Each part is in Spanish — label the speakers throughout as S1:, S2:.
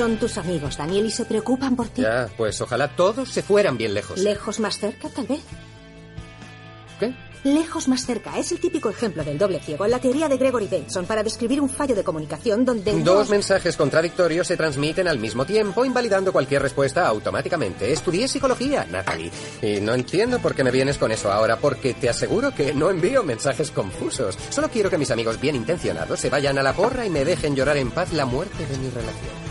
S1: Son tus amigos, Daniel, y se preocupan por ti.
S2: Ya, pues ojalá todos se fueran bien lejos.
S1: Lejos más cerca, tal vez.
S2: ¿Qué?
S1: Lejos más cerca es el típico ejemplo del doble ciego en la teoría de Gregory Bateson para describir un fallo de comunicación donde
S2: Dos mensajes contradictorios se transmiten al mismo tiempo, invalidando cualquier respuesta automáticamente. Estudié psicología, Natalie. Y no entiendo por qué me vienes con eso ahora, porque te aseguro que no envío mensajes confusos. Solo quiero que mis amigos bien intencionados se vayan a la porra y me dejen llorar en paz la muerte de mi relación.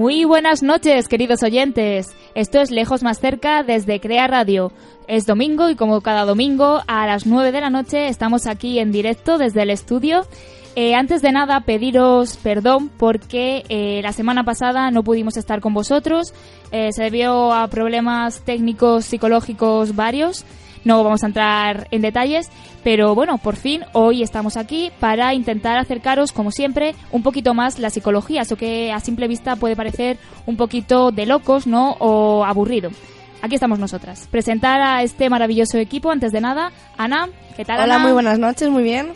S3: Muy buenas noches, queridos oyentes. Esto es Lejos más cerca desde Crea Radio. Es domingo y como cada domingo a las 9 de la noche estamos aquí en directo desde el estudio. Eh, antes de nada, pediros perdón porque eh, la semana pasada no pudimos estar con vosotros. Eh, se debió a problemas técnicos, psicológicos varios. No vamos a entrar en detalles, pero bueno, por fin hoy estamos aquí para intentar acercaros, como siempre, un poquito más la psicología, eso que a simple vista puede parecer un poquito de locos, ¿no? O aburrido. Aquí estamos nosotras. Presentar a este maravilloso equipo, antes de nada, Ana, ¿qué tal?
S4: Hola,
S3: Ana?
S4: muy buenas noches, muy bien.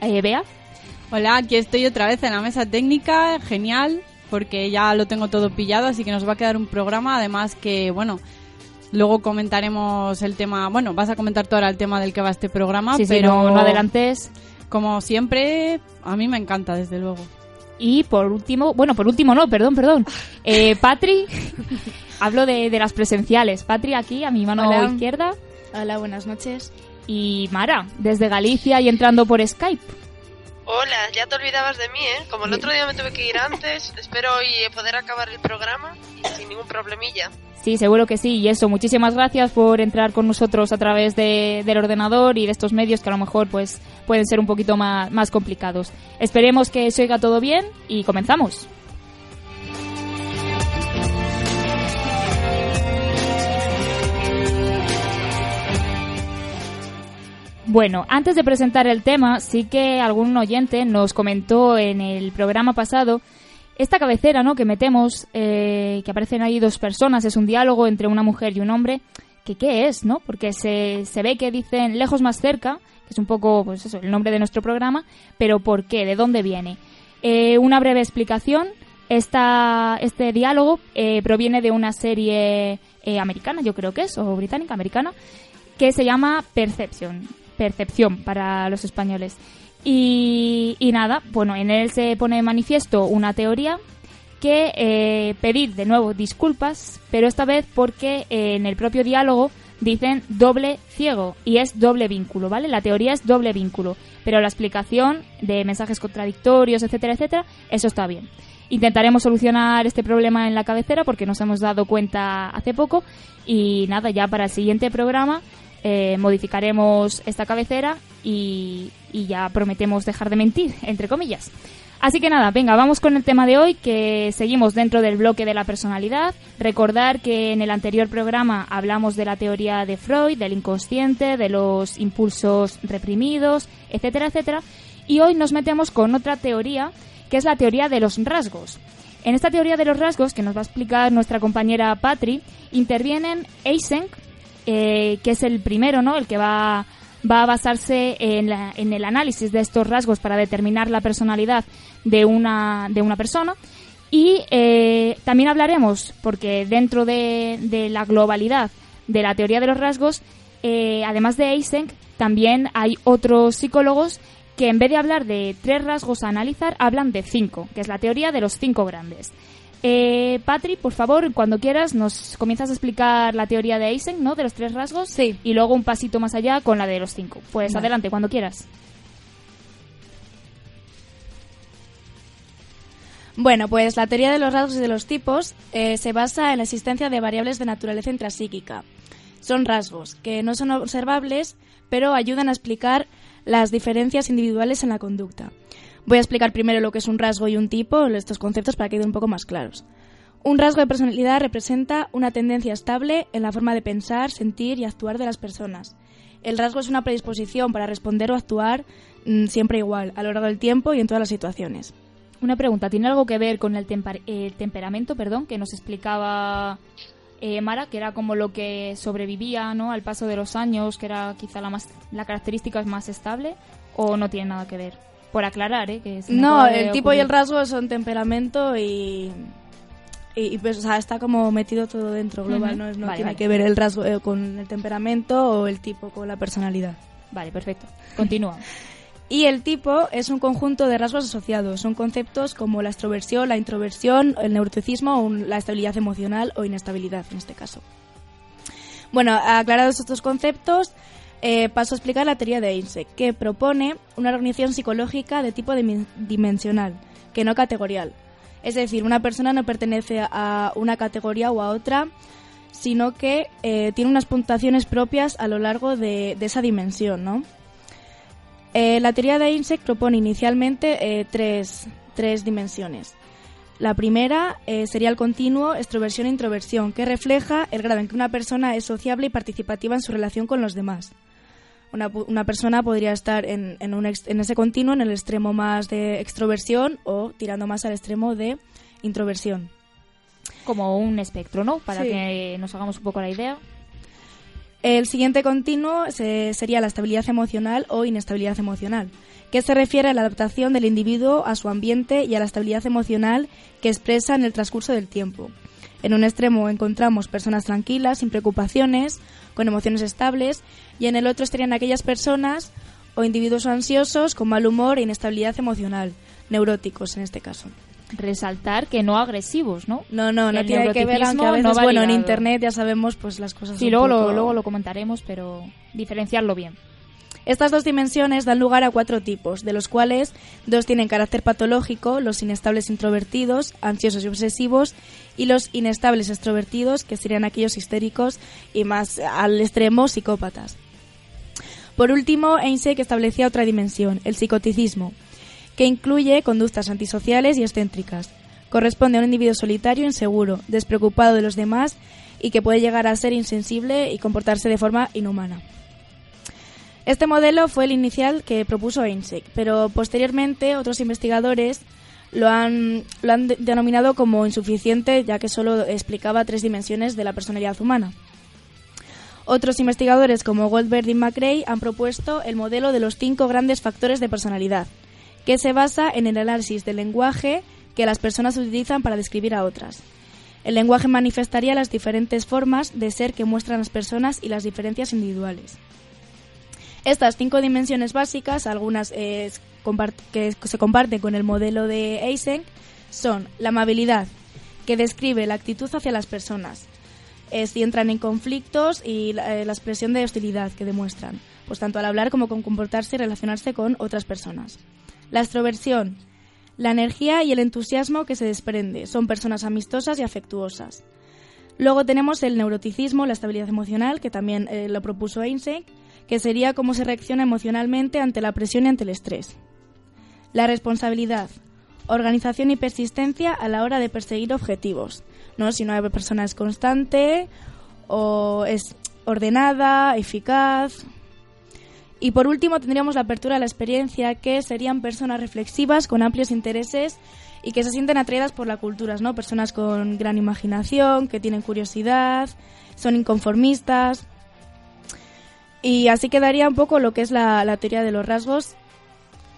S3: Eh, Bea.
S5: Hola, aquí estoy otra vez en la mesa técnica, genial, porque ya lo tengo todo pillado, así que nos va a quedar un programa, además que, bueno, luego comentaremos el tema, bueno, vas a comentar tú ahora el tema del que va este programa,
S3: Sí, sí,
S5: pero
S3: no, no adelantes.
S5: como siempre, a mí me encanta, desde luego.
S3: Y por último, bueno, por último no, perdón, perdón. Eh, Patri, hablo de, de las presenciales. Patri aquí, a mi mano
S6: Hola.
S3: izquierda.
S6: Hola, buenas noches.
S3: Y Mara, desde Galicia y entrando por Skype.
S7: Hola, ya te olvidabas de mí, ¿eh? Como el otro día me tuve que ir antes, espero hoy poder acabar el programa y sin ningún problemilla.
S3: Sí, seguro que sí. Y eso, muchísimas gracias por entrar con nosotros a través de- del ordenador y de estos medios que a lo mejor pues pueden ser un poquito más, más complicados. Esperemos que se oiga todo bien y comenzamos. Bueno, antes de presentar el tema, sí que algún oyente nos comentó en el programa pasado esta cabecera, ¿no? Que metemos, eh, que aparecen ahí dos personas, es un diálogo entre una mujer y un hombre. Que qué es, ¿no? Porque se, se ve que dicen lejos más cerca, que es un poco, pues eso, el nombre de nuestro programa, pero ¿por qué? ¿De dónde viene? Eh, una breve explicación. Esta, este diálogo eh, proviene de una serie eh, americana, yo creo que es, o británica, americana, que se llama Perception. Percepción para los españoles. Y, nada, bueno, en él se pone de manifiesto una teoría que eh, pedir de nuevo disculpas, pero esta vez porque eh, en el propio diálogo dicen doble ciego y es doble vínculo, ¿vale? La teoría es doble vínculo, pero la explicación de mensajes contradictorios, etcétera, etcétera, eso está bien. Intentaremos solucionar este problema en la cabecera porque nos hemos dado cuenta hace poco y nada, ya para el siguiente programa eh, modificaremos esta cabecera y, ya prometemos dejar de mentir, entre comillas. Así que nada, venga, vamos con el tema de hoy, que seguimos dentro del bloque de la personalidad. Recordar que en el anterior programa hablamos de la teoría de Freud, del inconsciente, de los impulsos reprimidos, etcétera, etcétera. Y hoy nos metemos con otra teoría, que es la teoría de los rasgos. En esta teoría de los rasgos, que nos va a explicar nuestra compañera Patri, intervienen Eysenck, eh, que es el primero, ¿no? El que va, va a basarse en, la- en el análisis de estos rasgos para determinar la personalidad de una, de una persona. Y eh, también hablaremos, porque dentro de, la globalidad de la teoría de los rasgos, eh, además de Eysenck, también hay otros psicólogos que en vez de hablar de tres rasgos a analizar, hablan de cinco, que es la teoría de los cinco grandes. Eh, Patri, por favor, cuando quieras, nos comienzas a explicar la teoría de Eysenck, ¿no? De los tres rasgos.
S5: Sí.
S3: Y luego un pasito más allá con la de los cinco. Pues
S5: Vale.
S3: adelante, cuando quieras.
S4: Bueno, pues la teoría de los rasgos y de los tipos eh, se basa en la existencia de variables de naturaleza intrapsíquica. Son rasgos que no son observables, pero ayudan a explicar las diferencias individuales en la conducta. Voy a explicar primero lo que es un rasgo y un tipo, estos conceptos para que queden un poco más claros. Un rasgo de personalidad representa una tendencia estable en la forma de pensar, sentir y actuar de las personas. El rasgo es una predisposición para responder o actuar mm, siempre igual, a lo largo del tiempo y en todas las situaciones.
S3: Una pregunta, ¿tiene algo que ver con el, el temperamento, perdón, que nos explicaba eh, Mara, que era como lo que sobrevivía ¿no? al paso de los años, que era quizá la, más, la característica más estable, o no tiene nada que ver? Por aclarar, ¿eh? Que
S4: no, el tipo y el rasgo son temperamento y y, pues, o sea, está como metido todo dentro global, no, no tiene que ver el rasgo eh, con el temperamento o el tipo con la personalidad.
S3: Vale, perfecto. Continúa.
S4: y el tipo es un conjunto de rasgos asociados. Son conceptos como la extroversión, la introversión, el neuroticismo o la estabilidad emocional o inestabilidad en este caso. Bueno, aclarados estos conceptos, eh, paso a explicar la teoría de Einstein, que propone una organización psicológica de tipo dimensional, que no categorial. Es decir, una persona no pertenece a una categoría u a otra, sino que eh, tiene unas puntuaciones propias a lo largo de, esa dimensión. Eh, la teoría de Insect propone inicialmente eh, tres, dimensiones. La primera sería el continuo extroversión-introversión, que refleja el grado en que una persona es sociable y participativa en su relación con los demás. Una, persona podría estar en, en, ese continuo, en el extremo más de extroversión o tirando más al extremo de introversión.
S3: Como un espectro, ¿no? Para que nos hagamos un poco la idea.
S4: El siguiente continuo sería la estabilidad emocional o inestabilidad emocional, que se refiere a la adaptación del individuo a su ambiente y a la estabilidad emocional que expresa en el transcurso del tiempo. En un extremo encontramos personas tranquilas, sin preocupaciones, con emociones estables, y en el otro estarían aquellas personas o individuos ansiosos con mal humor e inestabilidad emocional, neuróticos en este caso.
S3: Resaltar que no agresivos, ¿no?
S4: No, no, no tiene que ver, aunque a veces, bueno, en internet ya sabemos pues las cosas.
S3: Sí, luego, lo, luego lo comentaremos, pero diferenciarlo bien.
S4: Estas dos dimensiones dan lugar a cuatro tipos, de los cuales dos tienen carácter patológico, los inestables introvertidos, ansiosos y obsesivos, y los inestables extrovertidos, que serían aquellos histéricos y más al extremo psicópatas. Por último, Einstein establecía otra dimensión, el psicoticismo, que incluye conductas antisociales y excéntricas. Corresponde a un individuo solitario, inseguro, despreocupado de los demás y que puede llegar a ser insensible y comportarse de forma inhumana. Este modelo fue el inicial que propuso Einstein, pero posteriormente otros investigadores lo han, lo han denominado como insuficiente ya que solo explicaba tres dimensiones de la personalidad humana. Otros investigadores como Goldberg y McRae han propuesto el modelo de los cinco grandes factores de personalidad, que se basa en el análisis del lenguaje que las personas utilizan para describir a otras. El lenguaje manifestaría las diferentes formas de ser que muestran las personas y las diferencias individuales. Estas cinco dimensiones básicas, algunas eh, que se comparten con el modelo de Eysenck, son la amabilidad, que describe la actitud hacia las personas, si entran en conflictos y la, eh, la, expresión de hostilidad que demuestran, pues tanto al hablar como con comportarse y relacionarse con otras personas. La extroversión, la energía y el entusiasmo que se desprende, son personas amistosas y afectuosas. Luego tenemos el neuroticismo, la estabilidad emocional, que también eh, lo propuso Einstein, que sería cómo se reacciona emocionalmente ante la presión y ante el estrés. La responsabilidad, organización y persistencia a la hora de perseguir objetivos. ¿no? Si una persona es constante o es ordenada, eficaz. Y por último tendríamos la apertura a la experiencia, que serían personas reflexivas con amplios intereses y que se sienten atraídas por la cultura, ¿no? Personas con gran imaginación, que tienen curiosidad, son inconformistas. Y así quedaría un poco lo que es la, teoría de los rasgos,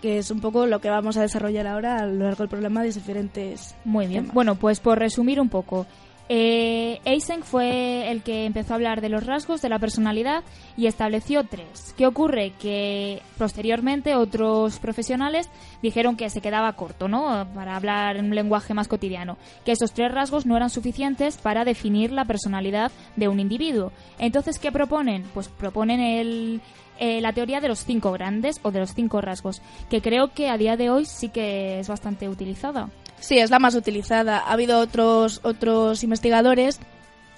S4: que es un poco lo que vamos a desarrollar ahora a lo largo del programa de diferentes.
S3: Muy bien. Bueno, pues por resumir un poco, eh, Eysenck fue el que empezó a hablar de los rasgos de la personalidad y estableció tres. ¿Qué ocurre? Que posteriormente otros profesionales dijeron que se quedaba corto, ¿no? Para hablar en un lenguaje más cotidiano. Que esos tres rasgos no eran suficientes para definir la personalidad de un individuo. Entonces, ¿qué proponen? Pues proponen el, eh, la teoría de los cinco grandes o de los cinco rasgos, que creo que a día de hoy sí que es bastante utilizada.
S4: Sí, es la más utilizada. Ha habido otros, otros investigadores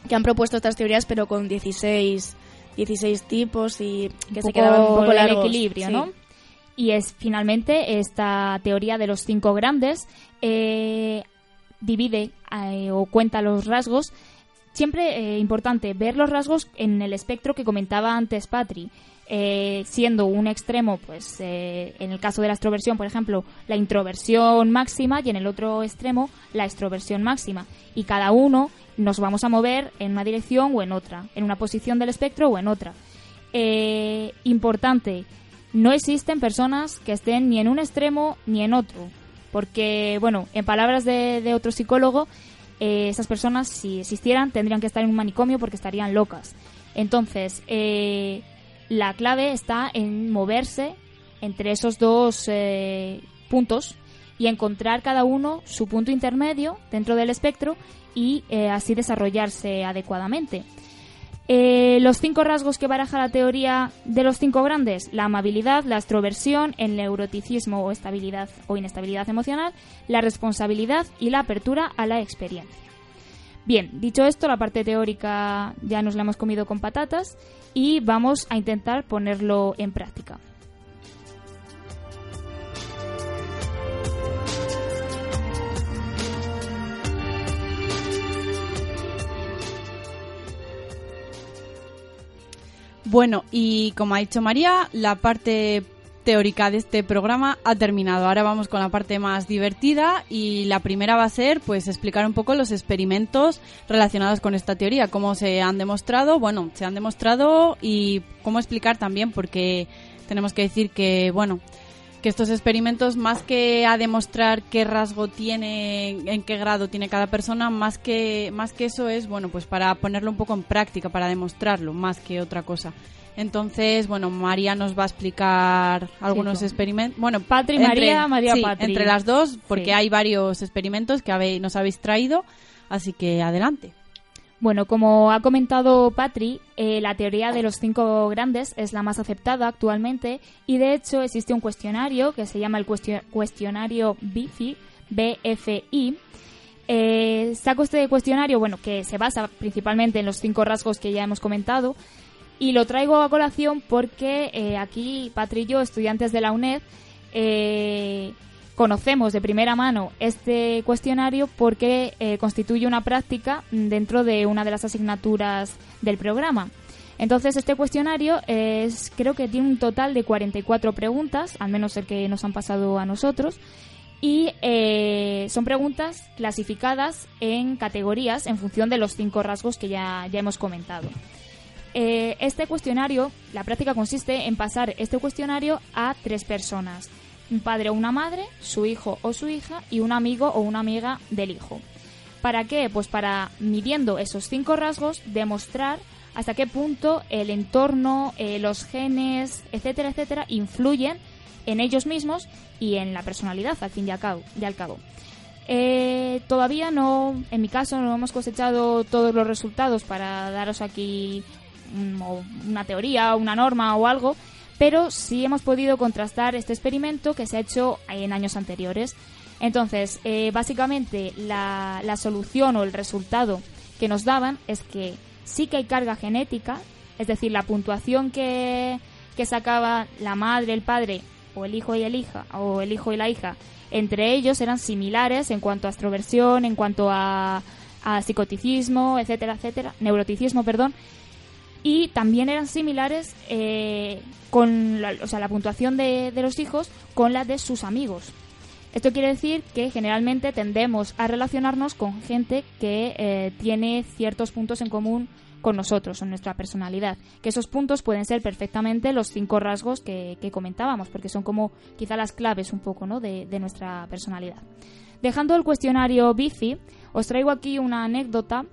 S4: que han propuesto estas teorías, pero con 16, 16 tipos y que se quedaban un poco
S3: el
S4: largos.
S3: equilibrio,
S4: Sí.
S3: ¿no? Y es finalmente esta teoría de los cinco grandes eh, divide eh, o cuenta los rasgos. Siempre eh, importante ver los rasgos en el espectro que comentaba antes Patri. Eh, siendo un extremo, pues eh, en el caso de la extroversión, por ejemplo, la introversión máxima y en el otro extremo la extroversión máxima. Y cada uno nos vamos a mover en una dirección o en otra, en una posición del espectro o en otra. Eh, importante, no existen personas que estén ni en un extremo ni en otro. Porque, bueno, en palabras de, otro psicólogo, eh, esas personas, si existieran, tendrían que estar en un manicomio porque estarían locas. Entonces, eh, la clave está en moverse entre esos dos eh, puntos y encontrar cada uno su punto intermedio dentro del espectro y eh, así desarrollarse adecuadamente. Eh, los cinco rasgos que baraja la teoría de los cinco grandes, la amabilidad, la extroversión, el neuroticismo o estabilidad o inestabilidad emocional, la responsabilidad y la apertura a la experiencia. Bien, dicho esto, la parte teórica ya nos la hemos comido con patatas y vamos a intentar ponerlo en práctica.
S5: Bueno, y como ha dicho María, la parte teórica de este programa ha terminado. Ahora vamos con la parte más divertida y la primera va a ser pues explicar un poco los experimentos relacionados con esta teoría, cómo se han demostrado, bueno, se han demostrado y cómo explicar también porque tenemos que decir que bueno, que estos experimentos más que a demostrar qué rasgo tiene, en qué grado tiene cada persona, más que más que eso es bueno, pues para ponerlo un poco en práctica, para demostrarlo, más que otra cosa. Entonces, bueno, María nos va a explicar algunos
S3: Sí,
S5: experimentos. Bueno,
S3: Patri, María, María,
S5: sí,
S3: Patri.
S5: entre las dos, porque
S3: Sí.
S5: hay varios experimentos que habéis- nos habéis traído, así que adelante.
S3: Bueno, como ha comentado Patri, eh, la teoría de los cinco grandes es la más aceptada actualmente y de hecho existe un cuestionario que se llama el cuestio- cuestionario BIFI, BFI. Eh, saco este cuestionario, bueno, que se basa principalmente en los cinco rasgos que ya hemos comentado y lo traigo a colación porque eh, aquí Patri y yo, estudiantes de la UNED, eh, conocemos de primera mano este cuestionario porque eh, constituye una práctica dentro de una de las asignaturas del programa. Entonces este cuestionario es, creo que tiene un total de 44 preguntas, al menos el que nos han pasado a nosotros, y eh, son preguntas clasificadas en categorías en función de los cinco rasgos que ya, ya hemos comentado. Eh, este cuestionario, la práctica consiste en pasar este cuestionario a tres personas, un padre o una madre, su hijo o su hija y un amigo o una amiga del hijo. ¿Para qué? Pues para, midiendo esos cinco rasgos, demostrar hasta qué punto el entorno, eh, los genes, etcétera, etcétera, influyen en ellos mismos y en la personalidad, al fin y al cabo. y al cabo. Eh, todavía no, en mi caso, no hemos cosechado todos los resultados para daros aquí una teoría, una norma o algo, pero sí hemos podido contrastar este experimento que se ha hecho en años anteriores. Entonces, eh, básicamente la, solución o el resultado que nos daban es que sí que hay carga genética, es decir, la puntuación que, que sacaba la madre, el padre o el hijo y el hija o el hijo y la hija entre ellos eran similares en cuanto a extroversión, en cuanto a, a psicoticismo, etcétera, etcétera, neuroticismo, perdón, y también eran similares eh, con la, o sea, la puntuación de, de los hijos con la de sus amigos. Esto quiere decir que generalmente tendemos a relacionarnos con gente que eh, tiene ciertos puntos en común con nosotros, en nuestra personalidad. Que esos puntos pueden ser perfectamente los cinco rasgos que, que comentábamos, porque son como quizá las claves un poco ¿no? de, de nuestra personalidad. Dejando el cuestionario BIFI, os traigo aquí una anécdota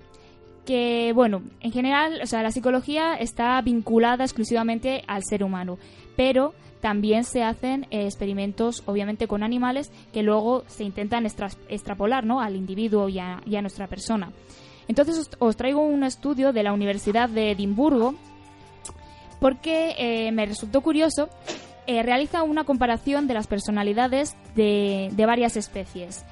S3: que, bueno, en general, o sea, la psicología está vinculada exclusivamente al ser humano, pero también se hacen eh, experimentos, obviamente, con animales que luego se intentan extra- extrapolar ¿no? al individuo y a, nuestra persona. Entonces os, os traigo un estudio de la Universidad de Edimburgo porque eh, me resultó curioso. Eh, realiza una comparación de las personalidades de, de varias especies.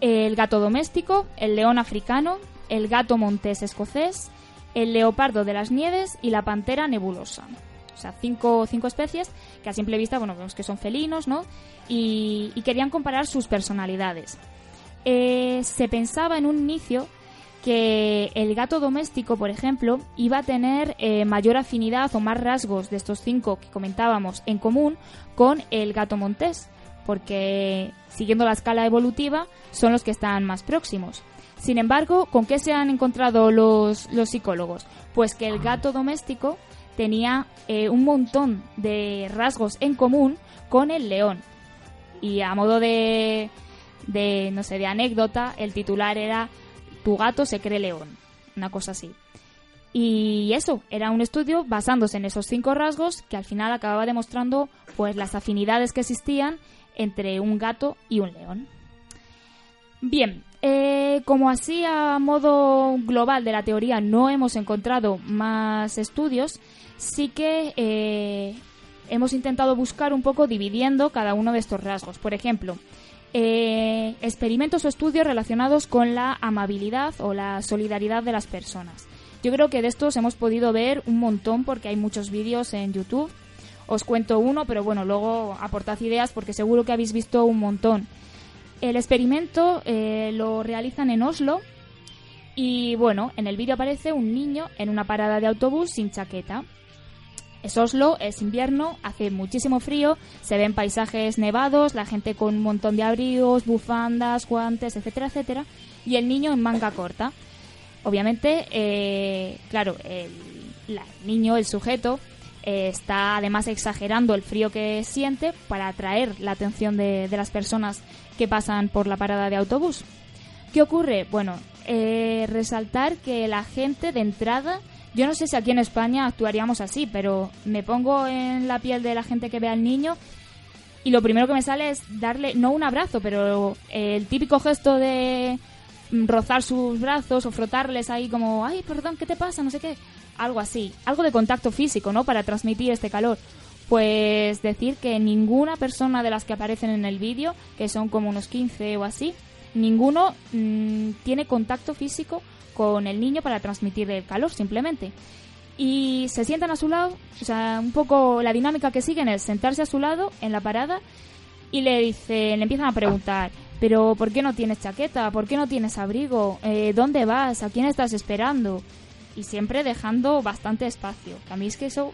S3: el gato doméstico, el león africano, el gato montés escocés, el leopardo de las nieves y la pantera nebulosa. O sea, cinco, cinco especies que a simple vista, bueno, vemos que son felinos, ¿no? Y, querían comparar sus personalidades. Eh, se pensaba en un inicio que el gato doméstico, por ejemplo, iba a tener eh, mayor afinidad o más rasgos de estos cinco que comentábamos en común con el gato montés, porque siguiendo la escala evolutiva son los que están más próximos. Sin embargo, ¿con qué se han encontrado los, los psicólogos? Pues que el gato doméstico tenía eh, un montón de rasgos en común con el león. Y a modo de, de, no sé, de anécdota, el titular era Tu gato se cree león. Una cosa así. Y eso, era un estudio basándose en esos cinco rasgos que al final acababa demostrando pues las afinidades que existían entre un gato y un león. Bien, eh, como así a modo global de la teoría no hemos encontrado más estudios, sí que eh, hemos intentado buscar un poco dividiendo cada uno de estos rasgos. Por ejemplo, eh, experimentos o estudios relacionados con la amabilidad o la solidaridad de las personas. Yo creo que de estos hemos podido ver un montón porque hay muchos vídeos en YouTube. Os cuento uno, pero bueno, luego aportad ideas porque seguro que habéis visto un montón. El experimento eh, lo realizan en Oslo y bueno, en el vídeo aparece un niño en una parada de autobús sin chaqueta. Es Oslo, es invierno, hace muchísimo frío, se ven paisajes nevados, la gente con un montón de abrigos, bufandas, guantes, etcétera, etcétera, y el niño en manga corta. Obviamente, eh, claro, el, niño, el sujeto, eh, está además exagerando el frío que siente para atraer la atención de las personas que pasan por la parada de autobús. ¿Qué ocurre? Bueno, eh, resaltar que la gente de entrada, yo no sé si aquí en España actuaríamos así, pero me pongo en la piel de la gente que ve al niño y lo primero que me sale es darle, no un abrazo, pero el típico gesto de mm, rozar sus brazos o frotarles ahí como, ay, perdón, ¿qué te pasa? No sé qué. Algo así, algo de contacto físico, ¿no? Para transmitir este calor. Pues decir que ninguna persona de las que aparecen en el vídeo, que son como unos 15 o así, ninguno mm, tiene contacto físico con el niño para transmitir el calor, simplemente. Y se sientan a su lado, o sea, un poco la dinámica que siguen es sentarse a su lado en la parada y le dicen, le empiezan a preguntar, pero ¿por qué no tienes chaqueta? ¿Por qué no tienes abrigo? Eh, ¿Dónde vas? ¿A quién estás esperando? Y siempre dejando bastante espacio. Que a mí es que eso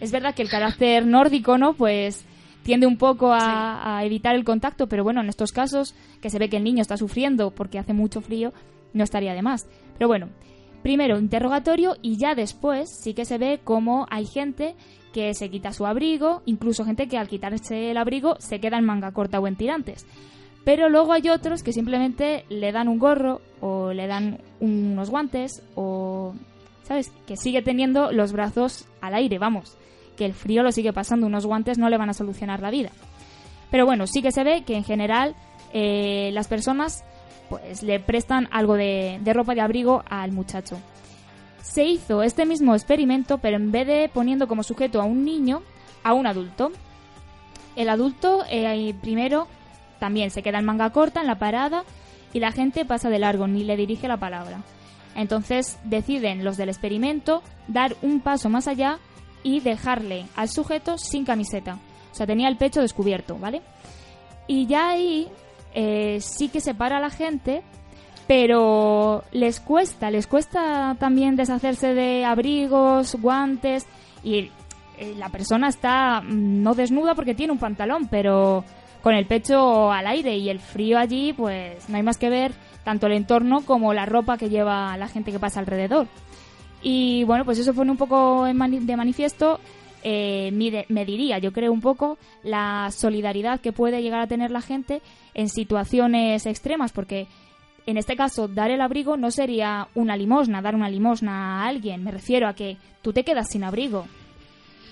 S3: es verdad que el carácter nórdico, ¿no? Pues tiende un poco a, a evitar el contacto, pero bueno, en estos casos que se ve que el niño está sufriendo porque hace mucho frío, no estaría de más. Pero bueno, primero interrogatorio y ya después sí que se ve cómo hay gente que se quita su abrigo, incluso gente que al quitarse el abrigo se queda en manga corta o en tirantes. Pero luego hay otros que simplemente le dan un gorro o le dan unos guantes o, ¿sabes? Que sigue teniendo los brazos al aire, vamos. Que el frío lo sigue pasando, unos guantes no le van a solucionar la vida. Pero bueno, sí que se ve que en general eh, las personas pues le prestan algo de, ropa de abrigo al muchacho. Se hizo este mismo experimento, pero en vez de poniendo como sujeto a un niño, a un adulto. El adulto eh, primero también se queda en manga corta en la parada y la gente pasa de largo, ni le dirige la palabra. Entonces deciden los del experimento dar un paso más allá y dejarle al sujeto sin camiseta. O sea, tenía el pecho descubierto, ¿vale? Y ya ahí eh, sí que separa a la gente, pero les cuesta, les cuesta también deshacerse de abrigos, guantes y eh, la persona está mm, no desnuda porque tiene un pantalón, pero con el pecho al aire y el frío allí, pues no hay más que ver tanto el entorno como la ropa que lleva la gente que pasa alrededor. Y bueno, pues eso pone un poco de manifiesto, eh, mide- mediría, yo creo, un poco la solidaridad que puede llegar a tener la gente en situaciones extremas, porque en este caso dar el abrigo no sería una limosna, dar una limosna a alguien, me refiero a que tú te quedas sin abrigo,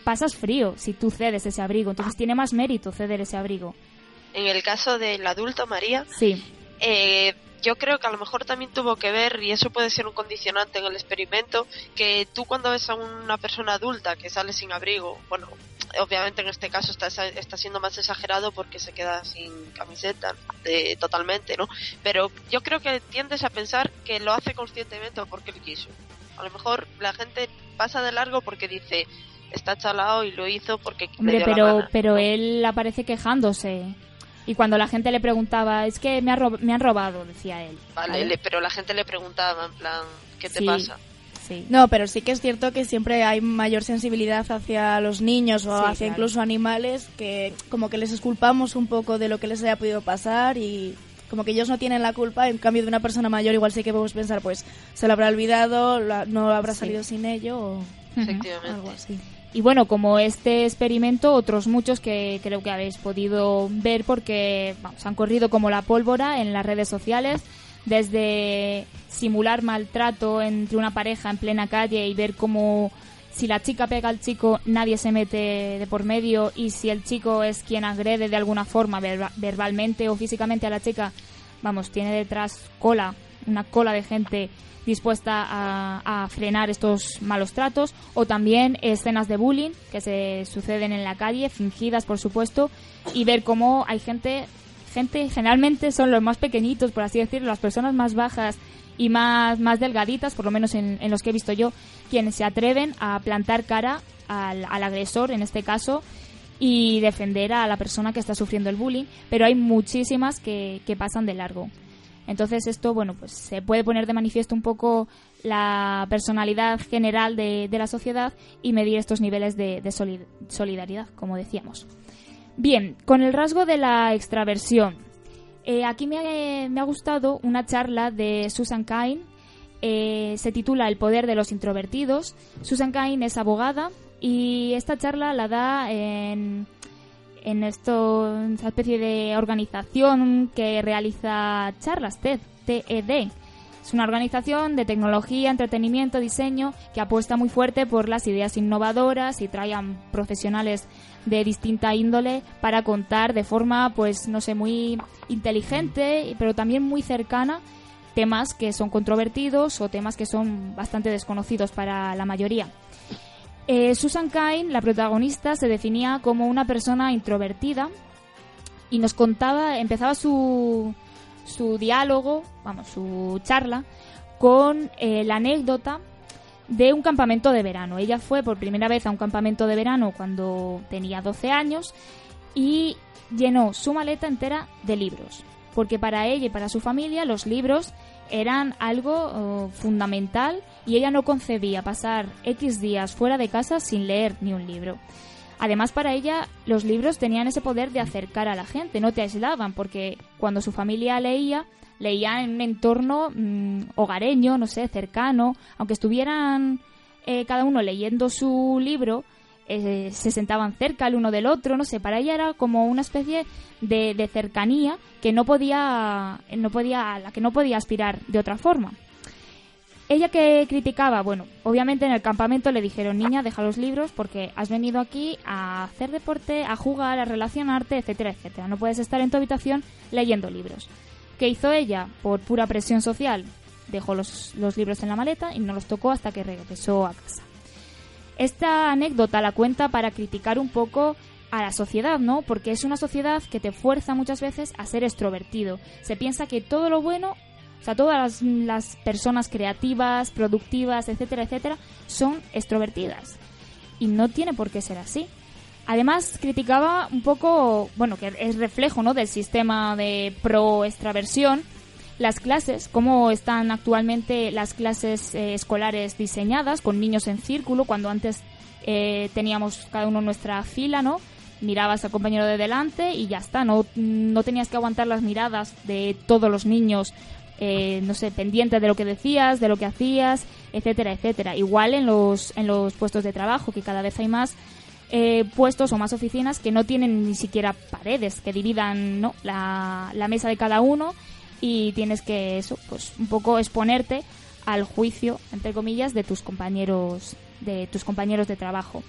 S3: pasas frío si tú cedes ese abrigo, entonces tiene más mérito ceder ese abrigo.
S7: En el caso del adulto, María,
S3: Sí,
S7: eh, yo creo que a lo mejor también tuvo que ver, y eso puede ser un condicionante en el experimento, que tú cuando ves a una persona adulta que sale sin abrigo, bueno, obviamente en este caso está, está siendo más exagerado porque se queda sin camiseta de, totalmente, ¿no? Pero yo creo que tiendes a pensar que lo hace conscientemente o porque él quiso. A lo mejor la gente pasa de largo porque dice, está chalado y lo hizo porque...
S3: Hombre, pero, pero él aparece quejándose. Y cuando la gente le preguntaba, es que me, me han robado, decía él.
S7: Vale, pero la gente le preguntaba, en plan, ¿qué te pasa?
S4: Sí. No, pero sí que es cierto que siempre hay mayor sensibilidad hacia los niños o hacia incluso animales que como que les esculpamos un poco de lo que les haya podido pasar y como que ellos no tienen la culpa, en cambio de una persona mayor igual sí que podemos pensar, pues se lo habrá olvidado, no habrá salido sin ello o algo así.
S3: Y bueno, como este experimento, otros muchos que creo que habéis podido ver porque vamos, han corrido como la pólvora en las redes sociales, desde simular maltrato entre una pareja en plena calle y ver cómo si la chica pega al chico nadie se mete de por medio y si el chico es quien agrede de alguna forma verbalmente o físicamente a la chica, vamos, tiene detrás cola, una cola de gente dispuesta a, frenar estos malos tratos o también escenas de bullying que se suceden en la calle, fingidas por supuesto, y ver cómo hay gente, gente generalmente son los más pequeñitos, por así decirlo, las personas más bajas y más, más delgaditas, por lo menos en, los que he visto yo, quienes se atreven a plantar cara al, agresor, en este caso, y defender a la persona que está sufriendo el bullying, pero hay muchísimas que, que pasan de largo. Entonces esto, bueno, pues se puede poner de manifiesto un poco la personalidad general de, la sociedad y medir estos niveles de, solidaridad, como decíamos. Bien, con el rasgo de la extraversión. Eh, aquí me ha, gustado una charla de Susan Cain. Eh, se titula El poder de los introvertidos. Susan Cain es abogada y esta charla la da en en esto, esta especie de organización que realiza charlas, TED, TED. Es una organización de tecnología, entretenimiento, diseño que apuesta muy fuerte por las ideas innovadoras y trae a profesionales de distinta índole para contar de forma, pues, no sé, muy inteligente, pero también muy cercana temas que son controvertidos o temas que son bastante desconocidos para la mayoría. Eh, Susan Cain, la protagonista, se definía como una persona introvertida y nos contaba, empezaba su, su diálogo, vamos, su charla, con eh, la anécdota de un campamento de verano. Ella fue por primera vez a un campamento de verano cuando tenía 12 años y llenó su maleta entera de libros, porque para ella y para su familia los libros eran algo oh, fundamental y ella no concebía pasar X días fuera de casa sin leer ni un libro. Además, para ella, los libros tenían ese poder de acercar a la gente, no te aislaban, porque cuando su familia leía, leía en un entorno mm, hogareño, no sé, cercano, aunque estuvieran eh, cada uno leyendo su libro, eh, se sentaban cerca el uno del otro, no sé, para ella era como una especie de, cercanía que no podía, no podía, a la que no podía aspirar de otra forma. Ella que criticaba, bueno, obviamente en el campamento le dijeron, niña, deja los libros porque has venido aquí a hacer deporte, a jugar, a relacionarte, etcétera, etcétera. No puedes estar en tu habitación leyendo libros. ¿Qué hizo ella? Por pura presión social, dejó los, los libros en la maleta y no los tocó hasta que regresó a casa. Esta anécdota la cuenta para criticar un poco a la sociedad, ¿no? Porque es una sociedad que te fuerza muchas veces a ser extrovertido. Se piensa que todo lo bueno, o sea, todas las, personas creativas, productivas, etcétera, etcétera, son extrovertidas. Y no tiene por qué ser así. Además, criticaba un poco, bueno, que es reflejo, ¿no? Del sistema de pro-extraversión las clases, cómo están actualmente las clases eh, escolares diseñadas, con niños en círculo, cuando antes eh, teníamos cada uno nuestra fila, ¿no? Mirabas al compañero de delante y ya está, no, no tenías que aguantar las miradas de todos los niños, eh, no sé, pendientes de lo que decías, de lo que hacías, etcétera, etcétera. Igual en los, en los puestos de trabajo, que cada vez hay más puestos o más oficinas que no tienen ni siquiera paredes que dividan ¿no? la, la mesa de cada uno y tienes que eso, pues un poco exponerte al juicio, entre comillas, de tus compañeros de tus compañeros de trabajo.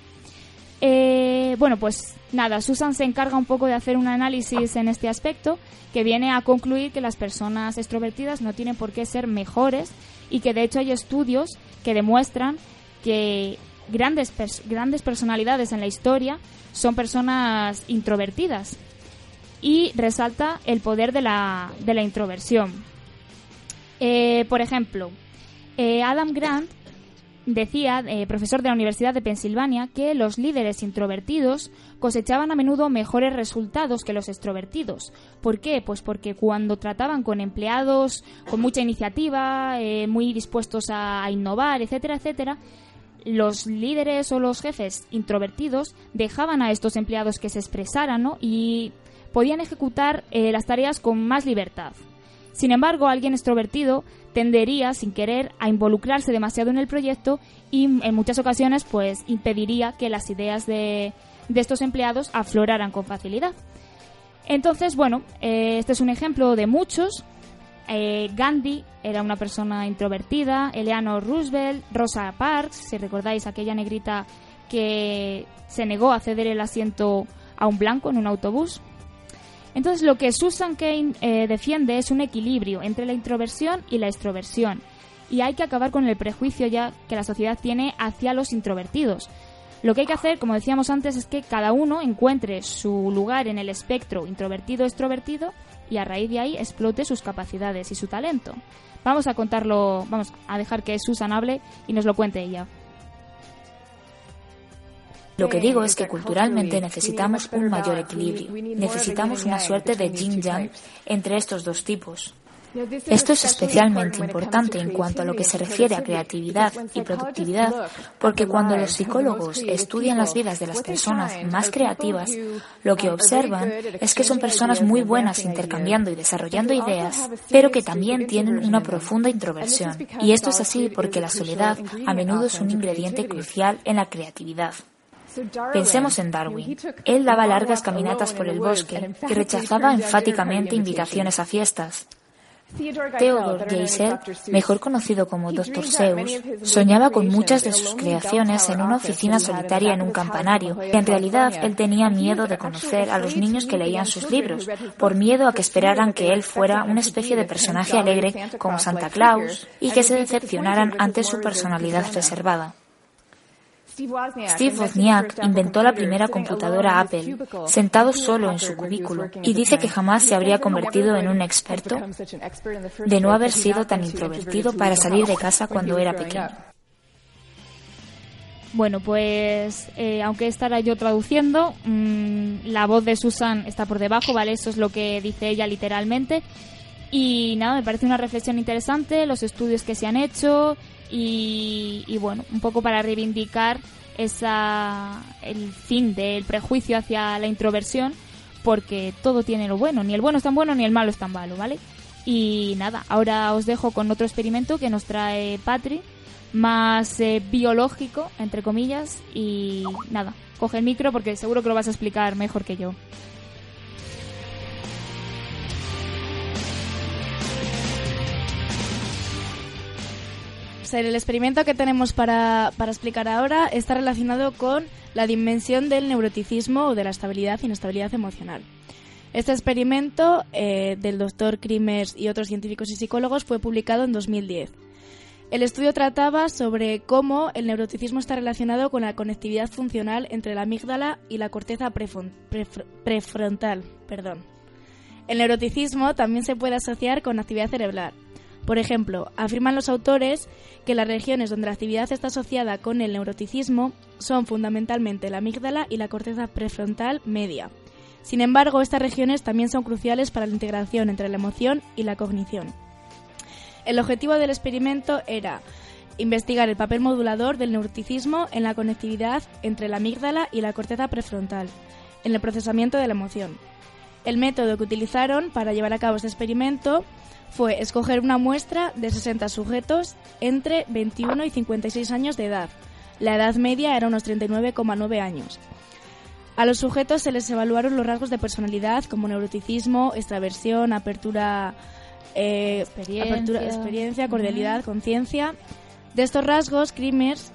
S3: Eh, bueno, pues nada, Susan se encarga un poco de hacer un análisis en este aspecto que viene a concluir que las personas extrovertidas no tienen por qué ser mejores y que de hecho hay estudios que demuestran que grandes, grandes personalidades en la historia son personas introvertidas y resalta el poder de la, de la introversión. Eh, por ejemplo, eh, Adam Grant decía, eh, profesor de la Universidad de Pensilvania, que los líderes introvertidos cosechaban a menudo mejores resultados que los extrovertidos. ¿Por qué? Pues porque cuando trataban con empleados con mucha iniciativa, muy dispuestos a, innovar, etcétera, etcétera, los líderes o los jefes introvertidos dejaban a estos empleados que se expresaran y podían ejecutar las tareas con más libertad. Sin embargo, alguien extrovertido tendería, sin querer, a involucrarse demasiado en el proyecto y en muchas ocasiones pues impediría que las ideas de, estos empleados afloraran con facilidad. Entonces, bueno, eh, este es un ejemplo de muchos. Eh, Gandhi era una persona introvertida, Eleanor Roosevelt, Rosa Parks, si recordáis aquella negrita que se negó a ceder el asiento a un blanco en un autobús. Entonces lo que Susan Kane eh, defiende es un equilibrio entre la introversión y la extroversión. Y hay que acabar con el prejuicio ya que la sociedad tiene hacia los introvertidos. Lo que hay que hacer, como decíamos antes, es que cada uno encuentre su lugar en el espectro introvertido-extrovertido y a raíz de ahí explote sus capacidades y su talento. Vamos a contarlo, vamos a dejar que Susan hable y nos lo cuente ella.
S6: Lo que digo es que culturalmente necesitamos un mayor equilibrio. Necesitamos una suerte de yin-yang entre estos dos tipos. Esto es especialmente importante en cuanto a lo que se refiere a creatividad y productividad, porque cuando los psicólogos estudian las vidas de las personas más creativas, lo que observan es que son personas muy buenas intercambiando y desarrollando ideas, pero que también tienen una profunda introversión. Y esto es así porque la soledad a menudo es un ingrediente crucial en la creatividad. Pensemos en Darwin. Él daba largas caminatas por el bosque y rechazaba enfáticamente invitaciones a fiestas. Theodore Geisel, mejor conocido como Dr. Seuss, soñaba con muchas de sus creaciones en una oficina solitaria en un campanario, y en realidad él tenía miedo de conocer a los niños que leían sus libros, por miedo a que esperaran que él fuera una especie de personaje alegre como Santa Claus y que se decepcionaran ante su personalidad reservada. Steve Wozniak inventó la primera computadora Apple, sentado solo en su cubículo, y dice que jamás se habría convertido en un experto de no haber sido tan introvertido para salir de casa cuando era pequeño.
S3: Bueno, pues eh, aunque estará yo traduciendo, mm, la voz de Susan está por debajo, ¿vale? Eso es lo que dice ella literalmente. Y nada, me parece una reflexión interesante, los estudios que se han hecho y, bueno, un poco para reivindicar esa, el fin del prejuicio hacia la introversión, porque todo tiene lo bueno, ni el bueno es tan bueno ni el malo es tan malo, ¿vale? Y nada, ahora os dejo con otro experimento que nos trae Patri, más eh, biológico, entre comillas, y nada, coge el micro porque seguro que lo vas a explicar mejor que yo.
S4: El experimento que tenemos para, explicar ahora está relacionado con la dimensión del neuroticismo o de la estabilidad e inestabilidad emocional. Este experimento eh, del doctor Krimers y otros científicos y psicólogos fue publicado en 2010. El estudio trataba sobre cómo el neuroticismo está relacionado con la conectividad funcional entre la amígdala y la corteza prefrontal. Perdón. El neuroticismo también se puede asociar con actividad cerebral, por ejemplo, afirman los autores que las regiones donde la actividad está asociada con el neuroticismo son fundamentalmente la amígdala y la corteza prefrontal media. Sin embargo, estas regiones también son cruciales para la integración entre la emoción y la cognición. El objetivo del experimento era investigar el papel modulador del neuroticismo en la conectividad entre la amígdala y la corteza prefrontal, en el procesamiento de la emoción. El método que utilizaron para llevar a cabo este experimento fue escoger una muestra de 60 sujetos entre 21 y 56 años de edad. La edad media era unos 39,9 años. A los sujetos se les evaluaron los rasgos de personalidad como neuroticismo, extraversión, apertura, eh, experiencia. cordialidad, conciencia. De estos rasgos, Krimers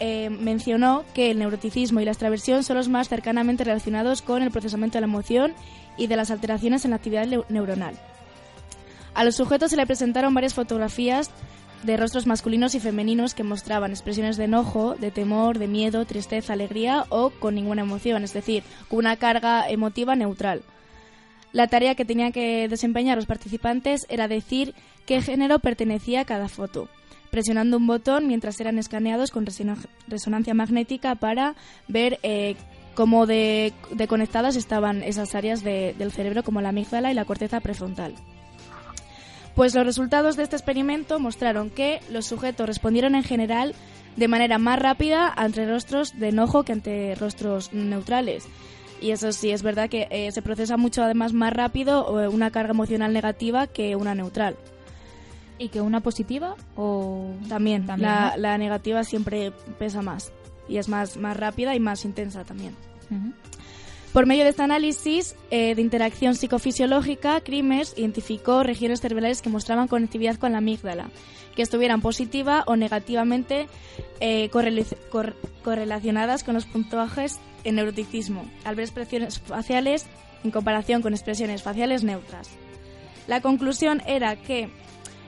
S4: eh, mencionó que el neuroticismo y la extraversión son los más cercanamente relacionados con el procesamiento de la emoción y de las alteraciones en la actividad neuronal. A los sujetos se le presentaron varias fotografías de rostros masculinos y femeninos que mostraban expresiones de enojo, de temor, de miedo, tristeza, alegría o con ninguna emoción, es decir, con una carga emotiva neutral. La tarea que tenían que desempeñar los participantes era decir qué género pertenecía a cada foto, presionando un botón mientras eran escaneados con resonancia magnética para ver eh, cómo de, estaban esas áreas del cerebro como la amígdala y la corteza prefrontal. Pues los resultados de este experimento mostraron que los sujetos respondieron en general de manera más rápida ante rostros de enojo que ante rostros neutrales. Y eso sí, es verdad que eh, se procesa mucho además más rápido eh, una carga emocional negativa que una neutral.
S3: ¿Y que una positiva? o
S4: También, la, negativa siempre pesa más y es más, más rápida y más intensa también. Por medio de este análisis eh, de interacción psicofisiológica, Crimes identificó regiones cerebrales que mostraban conectividad con la amígdala, que estuvieran positiva o negativamente eh, correlacionadas con los puntuajes en neuroticismo, al ver expresiones faciales en comparación con expresiones faciales neutras. La conclusión era que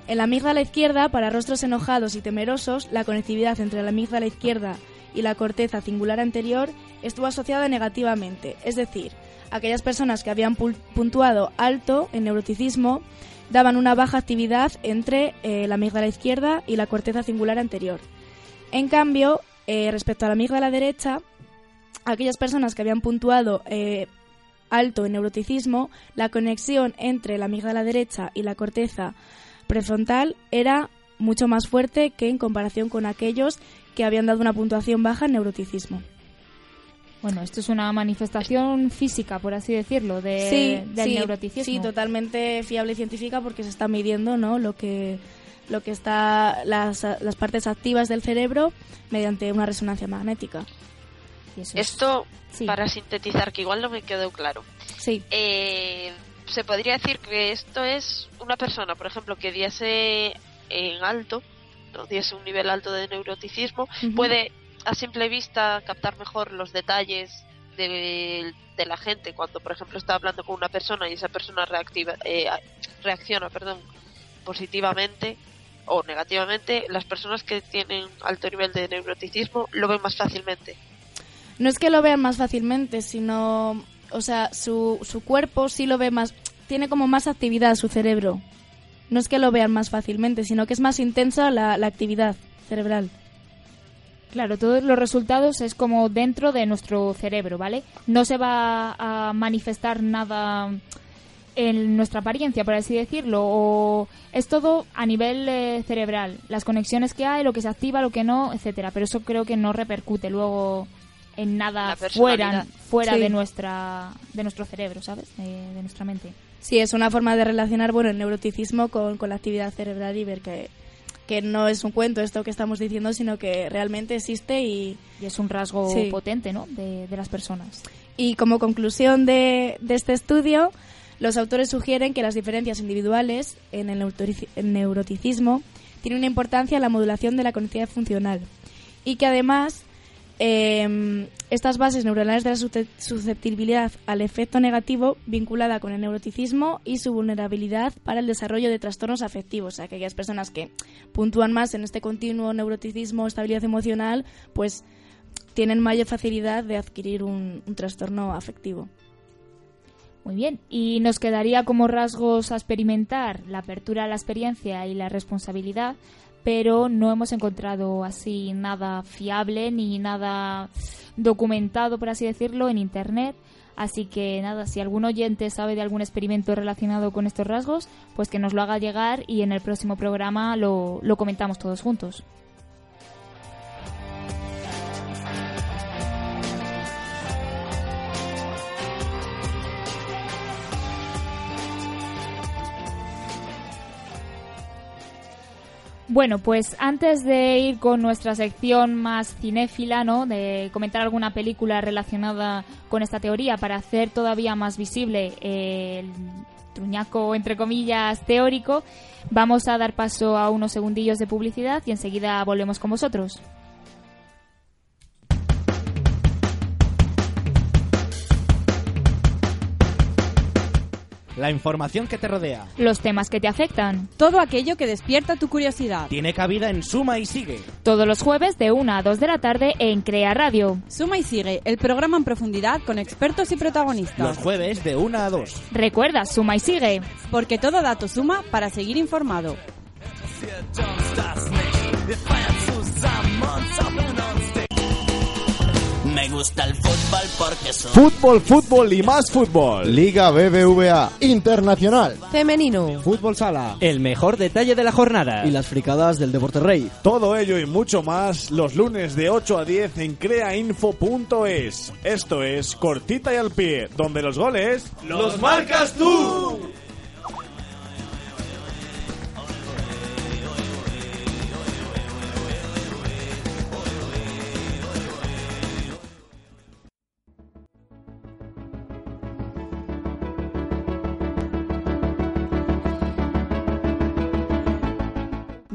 S4: en la amígdala izquierda, para rostros enojados y temerosos, la conectividad entre la amígdala izquierda la corteza cingular anterior estuvo asociada negativamente, es decir, aquellas personas que habían puntuado alto en neuroticismo daban una baja actividad entre eh, la amígdala izquierda y la corteza cingular anterior. En cambio, eh, respecto a la amígdala derecha, aquellas personas que habían puntuado eh, alto en neuroticismo, la conexión entre la amígdala derecha y la corteza prefrontal era mucho más fuerte que en comparación con aquellos que habían dado una puntuación baja en neuroticismo.
S3: Bueno, esto es una manifestación física, por así decirlo, de, del neuroticismo.
S4: Sí, totalmente fiable y científica porque se está midiendo ¿no? lo que lo que está las, las partes activas del cerebro mediante una resonancia magnética.
S7: esto, para sintetizar, que igual no me quedó claro.
S4: Sí.
S7: Eh, se podría decir que esto es una persona, por ejemplo, que diese en alto, ¿no? diese un nivel alto de neuroticismo, puede a simple vista captar mejor los detalles de, la gente cuando por ejemplo está hablando con una persona y esa persona reactiva, eh, reacciona perdón, positivamente o negativamente, las personas que tienen alto nivel de neuroticismo lo ven más fácilmente.
S4: No es que lo vean más fácilmente, sino, o sea, su, su cuerpo sí lo ve más, tiene como más actividad su cerebro. No es que lo vean más fácilmente, sino que es más intensa la, la actividad cerebral.
S3: Claro, todos los resultados es como dentro de nuestro cerebro, ¿vale? No se va a manifestar nada en nuestra apariencia, por así decirlo, o es todo a nivel eh, cerebral, las conexiones que hay, lo que se activa, lo que no, etcétera. Pero eso creo que no repercute luego en nada fuera, fuera de nuestra, de nuestro cerebro, ¿sabes? De, nuestra mente.
S4: Sí, es una forma de relacionar, bueno, el neuroticismo con, con la actividad cerebral y ver que que no es un cuento esto que estamos diciendo, sino que realmente existe y,
S3: es un rasgo potente ¿no? de, las personas.
S4: Y como conclusión de, este estudio, los autores sugieren que las diferencias individuales en el neuroticismo tienen una importancia en la modulación de la conectividad funcional y que además eh, estas bases neuronales de la susceptibilidad al efecto negativo vinculada con el neuroticismo y su vulnerabilidad para el desarrollo de trastornos afectivos. aquellas personas que puntúan más en este continuo neuroticismo, estabilidad emocional, pues tienen mayor facilidad de adquirir un, un trastorno afectivo.
S3: Muy bien, y nos quedaría como rasgos a experimentar la apertura a la experiencia y la responsabilidad, pero no hemos encontrado así nada fiable ni nada documentado, por así decirlo, en Internet. Así que nada, si algún oyente sabe de algún experimento relacionado con estos rasgos, pues que nos lo haga llegar y en el próximo programa lo, lo comentamos todos juntos. Bueno, pues antes de ir con nuestra sección más cinéfila, ¿no? De comentar alguna película relacionada con esta teoría para hacer todavía más visible el truñaco, entre comillas, teórico, vamos a dar paso a unos segundillos de publicidad y enseguida volvemos con vosotros.
S8: La información que te rodea,
S3: los temas que te afectan.
S5: Todo aquello que despierta tu curiosidad.
S8: Tiene cabida en Suma y Sigue.
S3: Todos los jueves de 1 a 2 de la tarde en Crea Radio.
S5: Suma y Sigue, el programa en profundidad con expertos y protagonistas.
S8: Los jueves de 1 a 2.
S3: Recuerda, Suma y Sigue.
S5: Porque todo dato suma para seguir informado.
S9: Me gusta el fútbol porque soy...
S10: Fútbol, fútbol y más fútbol.
S11: Liga BBVA Internacional.
S12: Femenino.
S10: Fútbol sala.
S8: El mejor detalle de la jornada.
S12: Y las fricadas del Deporte Rey.
S10: Todo ello y mucho más los lunes de 8 a 10 en creainfo.es. Esto es Cortita y al pie, donde los goles
S8: los marcas tú.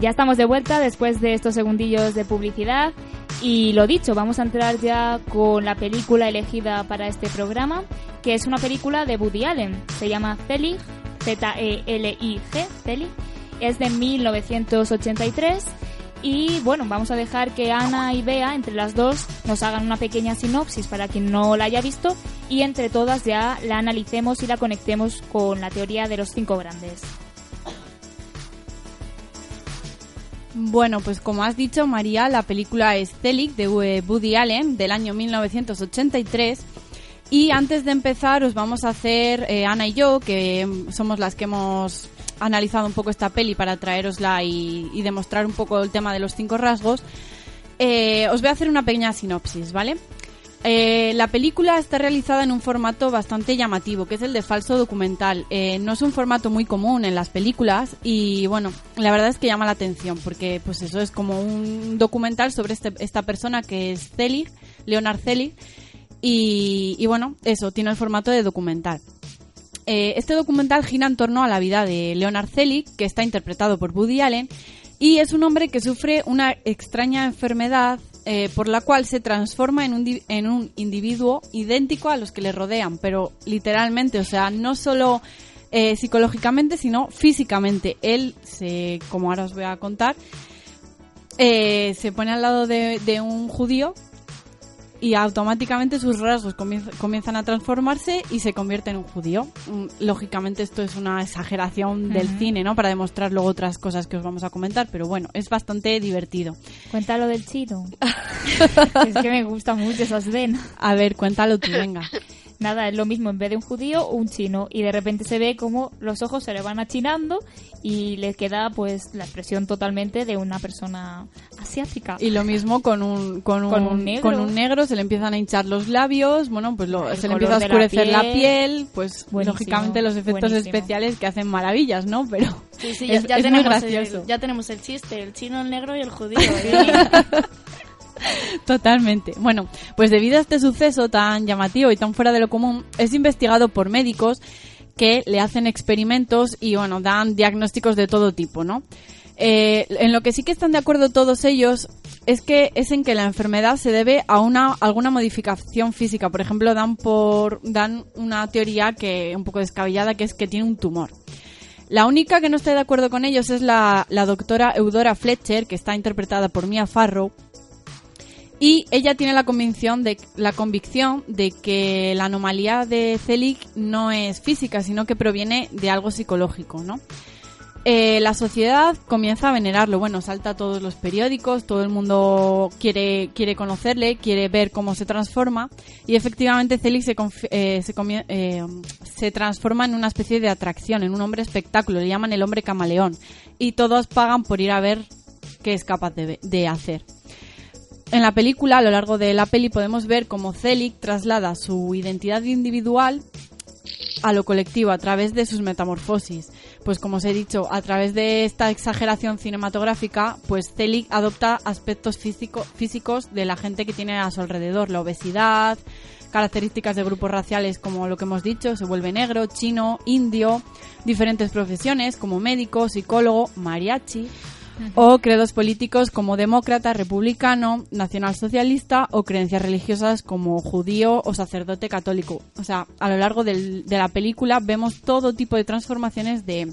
S3: Ya estamos de vuelta después de estos segundillos de publicidad y lo dicho, vamos a entrar ya con la película elegida para este programa, que es una película de Woody Allen. Se llama Zelig, Z-E-L-I-G, Zelig. Es de 1983 y bueno, vamos a dejar que Ana y Bea, entre las dos, nos hagan una pequeña sinopsis para quien no la haya visto y entre todas ya la analicemos y la conectemos con la teoría de los cinco grandes.
S5: Bueno, pues como has dicho, María, la película es Zelig de Woody Allen del año 1983. Y antes de empezar, os vamos a hacer, eh, Ana y yo, que somos las que hemos analizado un poco esta peli para traerosla y, y demostrar un poco el tema de los cinco rasgos, eh, os voy a hacer una pequeña sinopsis, ¿vale? Eh, la película está realizada en un formato bastante llamativo, que es el de falso documental. Eh, no es un formato muy común en las películas y bueno, la verdad es que llama la atención porque pues eso es como un documental sobre este, esta persona que es Zelig, Leonard Zelig y, bueno, eso, tiene el formato de documental. Eh, este documental gira en torno a la vida de Leonard Zelig, que está interpretado por Woody Allen, y es un hombre que sufre una extraña enfermedad eh, por la cual se transforma en un, en un individuo idéntico a los que le rodean, pero literalmente, o sea, no solo eh, psicológicamente, sino físicamente. Él, se, como ahora os voy a contar, eh, se pone al lado de, de un judío y automáticamente sus rasgos comienzan a transformarse y se convierte en un judío. Mm, Lógicamente esto es una exageración del cine, ¿no? Para demostrar luego otras cosas que os vamos a comentar, pero bueno, es bastante divertido.
S3: Cuéntalo del chino. es que me gusta mucho esas venas.
S5: A ver, cuéntalo tú, venga.
S3: Nada, es lo mismo, en vez de un judío, un chino. Y de repente se ve como los ojos se le van achinando y le queda pues la expresión totalmente de una persona asiática.
S5: Y lo mismo con un, con un,
S3: Con un negro.
S5: con un negro, se le empiezan a hinchar los labios, bueno, pues lo- se le empieza a
S3: la
S5: oscurecer la
S3: piel.
S5: pues
S3: Buenísimo,
S5: lógicamente los efectos
S3: buenísimo.
S5: especiales que hacen maravillas, ¿no? Pero
S4: Sí, sí,
S5: es,
S4: ya,
S5: es muy
S4: tenemos
S5: gracioso.
S4: El, ya tenemos el chiste, el chino, el negro y el judío. ¿eh?
S5: Totalmente. Bueno, pues debido a este suceso tan llamativo y tan fuera de lo común, es investigado por médicos que le hacen experimentos y, bueno, dan diagnósticos de todo tipo, ¿no? Eh, en lo que sí que están de acuerdo todos ellos es que es en que la enfermedad se debe a una alguna modificación física. Por ejemplo, dan por dan una teoría que un poco descabellada que es que tiene un tumor. La única que no está de acuerdo con ellos es la, la doctora Eudora Fletcher, que está interpretada por Mia Farrow, y ella tiene la convicción de la convicción de que la anomalía de Zelig no es física, sino que proviene de algo psicológico, ¿no? Eh, la sociedad comienza a venerarlo. Bueno, salta a todos los periódicos, todo el mundo quiere, quiere conocerle, quiere ver cómo se transforma. Y efectivamente Zelig se, eh, se, eh, se transforma en una especie de atracción, en un hombre espectáculo. Le llaman el hombre camaleón. Y todos pagan por ir a ver qué es capaz de hacer. En la película, a lo largo de la peli, podemos ver cómo Zelig traslada su identidad individual a lo colectivo a través de sus metamorfosis. Pues como os he dicho, a través de esta exageración cinematográfica, pues Zelig adopta aspectos físico- físicos de la gente que tiene a su alrededor, la obesidad, características de grupos raciales como lo que hemos dicho, se vuelve negro, chino, indio, diferentes profesiones como médico, psicólogo, mariachi, o credos políticos como demócrata, republicano, nacionalsocialista o creencias religiosas como judío o sacerdote católico. O sea, a lo largo del- de la película vemos todo tipo de transformaciones de,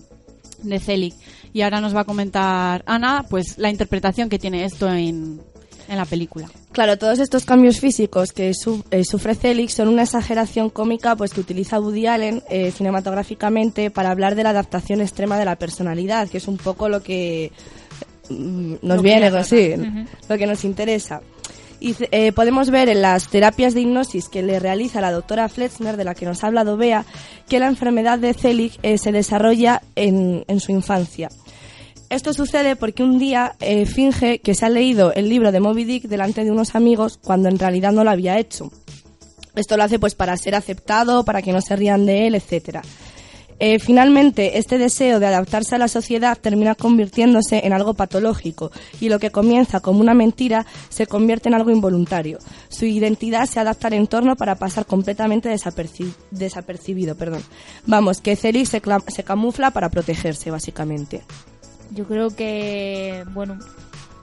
S5: de Zelig. Y ahora nos va a comentar Ana, pues la interpretación que tiene esto en, en la película.
S13: Claro, todos estos cambios físicos que su- eh, sufre Celix son una exageración cómica pues que utiliza Woody Allen eh, cinematográficamente para hablar de la adaptación extrema de la personalidad, que es un poco lo que nos
S4: Lo que
S13: viene, sí.
S4: Ujú.
S13: lo que nos interesa. Y eh, podemos ver en las terapias de hipnosis que le realiza la doctora Fletzner, de la que nos ha hablado Bea, que la enfermedad de Zelig eh, se desarrolla en, en su infancia. Esto sucede porque un día eh, finge que se ha leído el libro de Moby Dick delante de unos amigos cuando en realidad no lo había hecho. Esto lo hace pues para ser aceptado, para que no se rían de él, etcétera. Eh, finalmente, este deseo de adaptarse a la sociedad termina convirtiéndose en algo patológico y lo que comienza como una mentira se convierte en algo involuntario. Su identidad se adapta al entorno para pasar completamente desaperci- desapercibido. Perdón. Vamos, que Celix se, se camufla para protegerse, básicamente.
S3: Yo creo que, bueno,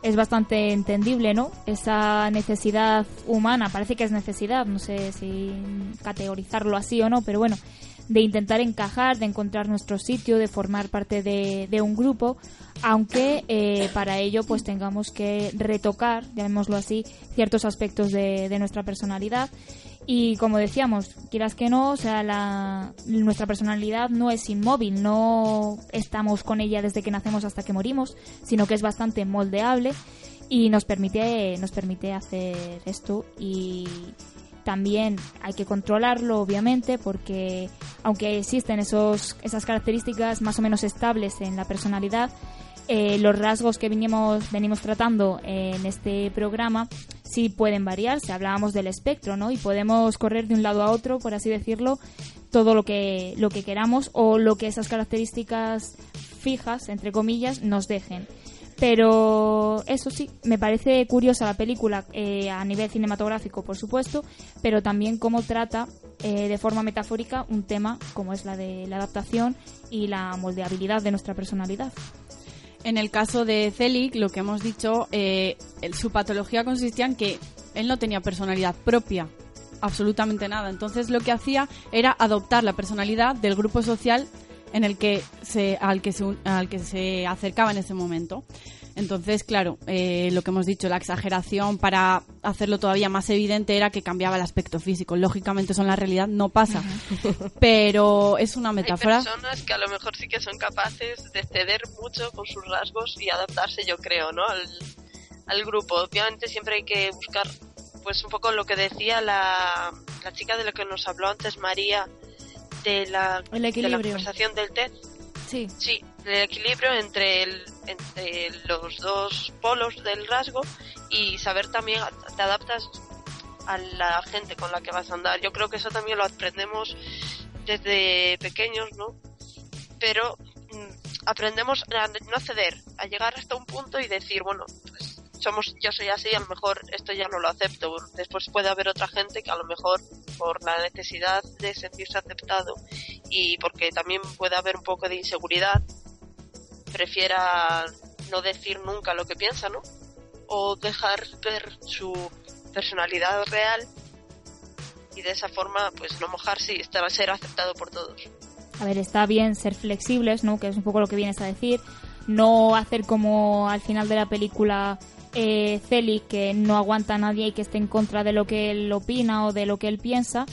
S3: es bastante entendible, ¿no? Esa necesidad humana, parece que es necesidad, no sé si categorizarlo así o no, pero bueno, de intentar encajar, de encontrar nuestro sitio, de formar parte de, de un grupo, aunque eh, para ello pues tengamos que retocar, llamémoslo así, ciertos aspectos de, de nuestra personalidad. Y como decíamos, quieras que no, o sea, la, nuestra personalidad no es inmóvil, no estamos con ella desde que nacemos hasta que morimos, sino que es bastante moldeable y nos permite, nos permite hacer esto y también hay que controlarlo obviamente porque aunque existen esos, esas características más o menos estables en la personalidad, eh, los rasgos que venimos, venimos tratando en este programa sí pueden variar. Si hablábamos del espectro, ¿no? Y podemos correr de un lado a otro, por así decirlo, todo lo que, lo que queramos o lo que esas características fijas, entre comillas, nos dejen. Pero eso sí, me parece curiosa la película eh, a nivel cinematográfico, por supuesto, pero también cómo trata eh, de forma metafórica un tema como es la de la adaptación y la moldeabilidad de nuestra personalidad.
S5: En el caso de Zelig, lo que hemos dicho, eh, su patología consistía en que él no tenía personalidad propia, absolutamente nada. Entonces lo que hacía era adoptar la personalidad del grupo social en el que se, al, que se, un- al que se acercaba en ese momento. Entonces, claro, eh, lo que hemos dicho, la exageración para hacerlo todavía más evidente era que cambiaba el aspecto físico. Lógicamente eso en la realidad no pasa, pero es una metáfora.
S7: Hay personas que a lo mejor sí que son capaces de ceder mucho con sus rasgos y adaptarse, yo creo, ¿no? Al, al grupo. Obviamente siempre hay que buscar, pues un poco lo que decía la, la chica de lo que nos habló antes, María, de la,
S3: El
S7: de la conversación del TED.
S3: Sí.
S7: Sí, el equilibrio entre, el, entre los dos polos del rasgo y saber también, te adaptas a la gente con la que vas a andar. Yo creo que eso también lo aprendemos desde pequeños, ¿no? Pero mm, aprendemos a no ceder, a llegar hasta un punto y decir, bueno, pues somos, yo soy así, a lo mejor esto ya no lo acepto. Después puede haber otra gente que a lo mejor por la necesidad de sentirse aceptado y porque también puede haber un poco de inseguridad, prefiera no decir nunca lo que piensa, ¿no? O dejar ver su personalidad real y de esa forma pues no mojarse y estar, ser aceptado por todos.
S3: A ver, está bien ser flexibles, ¿no? Que es un poco lo que vienes a decir. No hacer como al final de la película eh, Celi, que no aguanta a nadie y que esté en contra de lo que él opina o de lo que él piensa.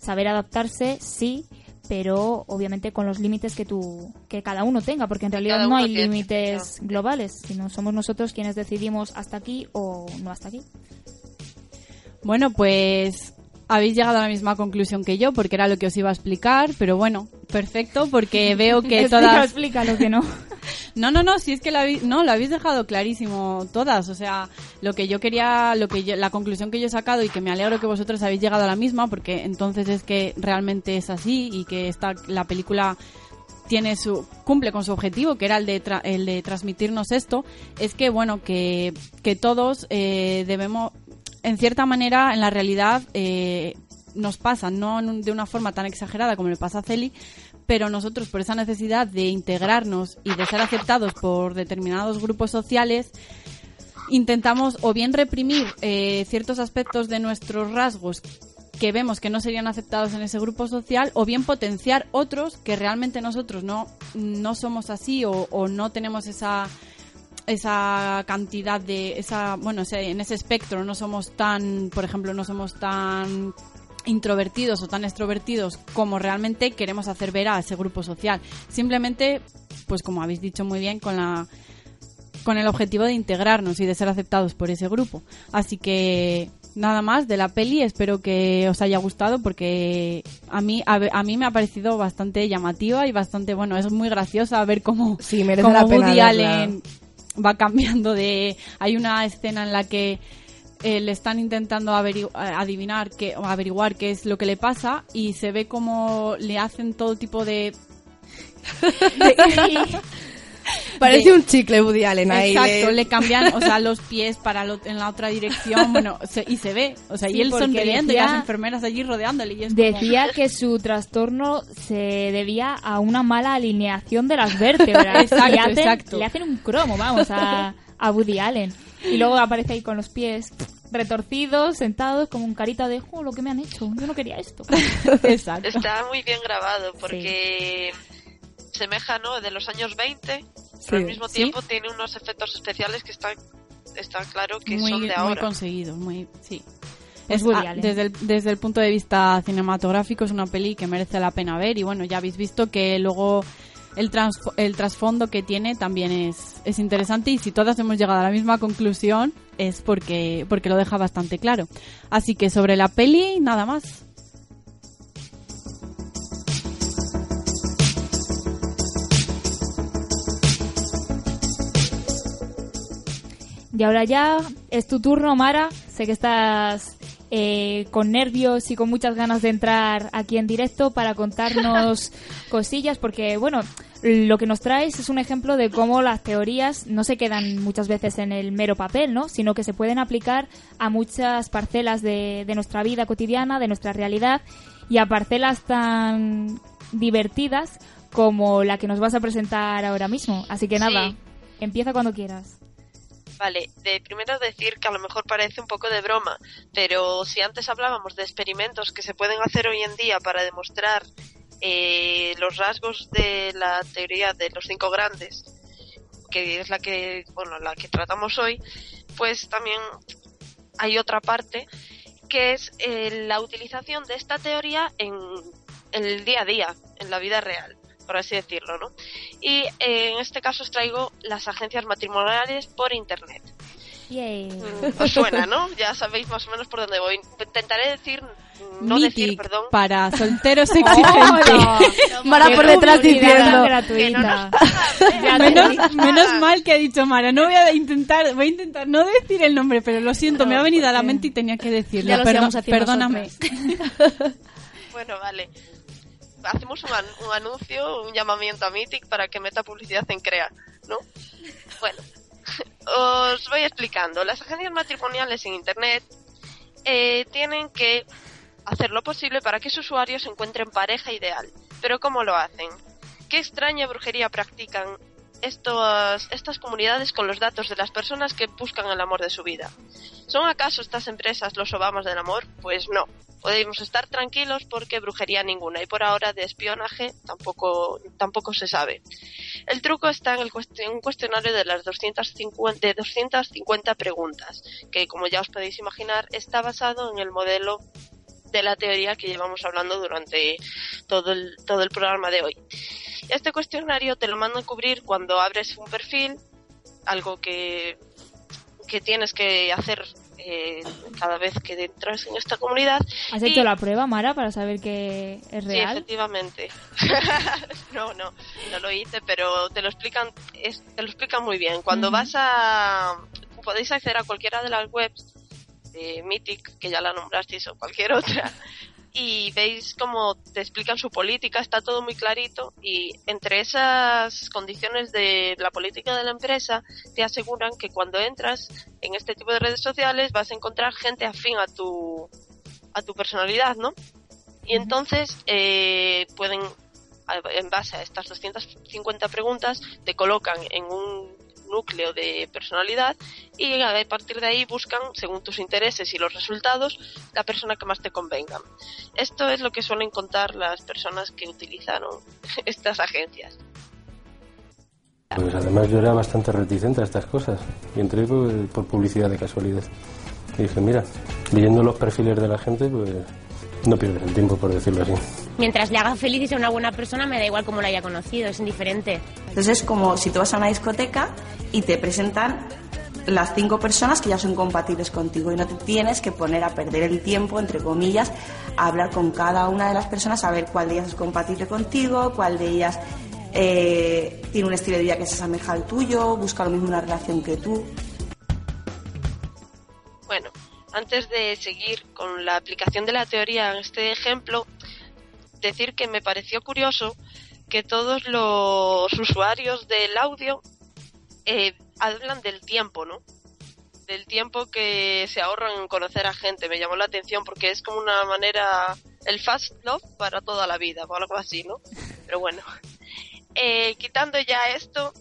S3: Saber adaptarse, sí, pero obviamente con los límites que tú, que cada uno tenga, porque en realidad
S7: cada
S3: no hay
S7: tiene,
S3: límites globales, sino somos nosotros quienes decidimos hasta aquí o no hasta aquí.
S5: Bueno, pues habéis llegado a la misma conclusión que yo, porque era lo que os iba a explicar, pero bueno, perfecto, porque veo que
S3: Explica,
S5: todas...
S3: explica lo que no.
S5: No, no, no, si es que lo habéis, no, lo habéis dejado clarísimo todas, o sea, lo que yo quería, lo que yo- la conclusión que yo he sacado y que me alegro que vosotros habéis llegado a la misma, porque entonces es que realmente es así y que esta, la película tiene su cumple con su objetivo que era el de tra- el de transmitirnos esto es que bueno que, que todos eh, debemos en cierta manera en la realidad eh, nos pasa no de una forma tan exagerada como le pasa a Celi pero nosotros por esa necesidad de integrarnos y de ser aceptados por determinados grupos sociales, intentamos o bien reprimir eh, ciertos aspectos de nuestros rasgos que vemos que no serían aceptados en ese grupo social o bien potenciar otros que realmente nosotros no, no somos así o, o no tenemos esa esa cantidad de esa bueno en ese espectro no somos tan por ejemplo no somos tan introvertidos o tan extrovertidos como realmente queremos hacer ver a ese grupo social simplemente pues como habéis dicho muy bien con la con el objetivo de integrarnos y de ser aceptados por ese grupo. Así que nada más de la peli, espero que os haya gustado porque a mí a, a mí me ha parecido bastante llamativa y bastante bueno, es muy graciosa ver cómo,
S4: Sí, merece
S5: cómo
S4: la pena
S5: Woody. Allen va cambiando de hay una escena en la que eh, le están intentando averigu- eh, adivinar que, o averiguar qué es lo que le pasa y se ve como le hacen todo tipo de
S4: Parece
S5: de-
S4: un chicle Woody Allen ahí.
S5: Exacto,
S4: de-
S5: le cambian, o sea, los pies para lo- en la otra dirección, bueno, se- y se ve, o sea,
S3: Sí,
S5: y él sonriendo y
S3: decía-
S5: las enfermeras allí rodeándole y es como-
S3: Decía que su trastorno se debía a una mala alineación de las vértebras.
S5: Exacto,
S3: le, hacen,
S5: exacto.
S3: le hacen un cromo, vamos, a, a Woody Allen. Y luego aparece ahí con los pies retorcidos, sentados, como un carita de, oh, lo que me han hecho, yo no quería esto.
S5: Exacto.
S7: Está muy bien grabado porque semeja, ¿no? De los años 20,
S5: Sí.
S7: pero al mismo
S5: Sí.
S7: tiempo tiene unos efectos especiales que están, está claro que
S5: muy,
S7: son de
S5: muy
S7: ahora.
S5: conseguidos, muy, sí.
S3: Es
S5: Es,
S3: Woody
S5: ah,
S3: Allen.
S5: desde, el, desde el punto de vista cinematográfico es una peli que merece la pena ver y bueno, ya habéis visto que luego el, el trasfondo que tiene también es, es interesante y si todas hemos llegado a la misma conclusión es porque, porque lo deja bastante claro. Así que sobre la peli, nada más.
S3: Y ahora ya es tu turno, Mara. Sé que estás eh, con nervios y con muchas ganas de entrar aquí en directo para contarnos cosillas, porque, bueno, lo que nos traes es un ejemplo de cómo las teorías no se quedan muchas veces en el mero papel, ¿no? Sino que se pueden aplicar a muchas parcelas de, de nuestra vida cotidiana, de nuestra realidad, y a parcelas tan divertidas como la que nos vas a presentar ahora mismo. Así que nada,
S7: Sí.
S3: empieza cuando quieras.
S7: Vale, de primero decir que a lo mejor parece un poco de broma, pero si antes hablábamos de experimentos que se pueden hacer hoy en día para demostrar eh, los rasgos de la teoría de los cinco grandes, que es la que, bueno, la que tratamos hoy, pues también hay otra parte que es eh, la utilización de esta teoría en, en el día a día, en la vida real, por así decirlo, ¿no? Y eh, en este caso os traigo las agencias matrimoniales por internet. Mm, Os suena, ¿no? Ya sabéis más o menos por dónde voy. Intentaré decir, no decir, perdón.
S5: para solteros exigentes.
S4: Mara por detrás diciendo.
S7: Que no nos
S5: menos, menos mal que ha dicho Mara. No voy a intentar, voy a intentar no decir el nombre, pero lo siento, me ha venido a la mente y tenía que decirlo.
S4: Ya haciendo
S5: perdóname.
S7: Bueno, vale. Hacemos un, an- un anuncio, un llamamiento a Mythic para que meta publicidad en Crea, ¿no? Bueno, os voy explicando. Las agencias matrimoniales en Internet eh, tienen que hacer lo posible para que sus usuarios encuentren pareja ideal. Pero ¿cómo lo hacen? ¿Qué extraña brujería practican estos, estas comunidades con los datos de las personas que buscan el amor de su vida? ¿Son acaso estas empresas los Obamas del amor? Pues no. Podemos estar tranquilos porque brujería ninguna y por ahora de espionaje tampoco, tampoco se sabe. El truco está en el un cuestionario de las 250, de 250 preguntas, que como ya os podéis imaginar está basado en el modelo de la teoría que llevamos hablando durante todo el, todo el programa de hoy. Este cuestionario te lo mandan cubrir cuando abres un perfil, algo que, que tienes que hacer eh, cada vez que entras en esta comunidad.
S3: ¿Has
S7: Y-
S3: hecho la prueba, Mara, para saber que es
S7: Sí,
S3: real?
S7: efectivamente. no, no, no lo hice, pero te lo explican, es- te lo explican muy bien. Cuando vas a, podéis acceder a cualquiera de las webs de Mythic, que ya la nombrasteis, o cualquier otra, y veis cómo te explican su política, está todo muy clarito, y entre esas condiciones de la política de la empresa, te aseguran que cuando entras en este tipo de redes sociales vas a encontrar gente afín a tu, a tu personalidad, ¿no? Y entonces eh, pueden en base a estas 250 preguntas, te colocan en un núcleo de personalidad y a partir de ahí buscan, según tus intereses y los resultados, la persona que más te convenga. Esto es lo que suelen contar las personas que utilizaron estas agencias.
S14: Pues además yo era bastante reticente a estas cosas y entré pues, por publicidad de casualidad. Y dije, mira, leyendo los perfiles de la gente, pues no pierdes el tiempo, por decirlo así.
S15: Mientras le haga feliz y sea una buena persona, me da igual cómo la haya conocido, es indiferente.
S16: Entonces es como si tú vas a una discoteca y te presentan las cinco personas que ya son compatibles contigo y no te tienes que poner a perder el tiempo, entre comillas, a hablar con cada una de las personas, a ver cuál de ellas es compatible contigo, cuál de ellas eh, tiene un estilo de vida que se asemeja al tuyo, busca lo mismo una relación que tú.
S7: Bueno, antes de seguir con la aplicación de la teoría en este ejemplo, decir que me pareció curioso que todos los usuarios del audio eh, hablan del tiempo, ¿no? Del tiempo que se ahorran en conocer a gente. Me llamó la atención porque es como una manera, el fast love para toda la vida, o algo así, ¿no? Pero bueno, Eh, quitando ya esto,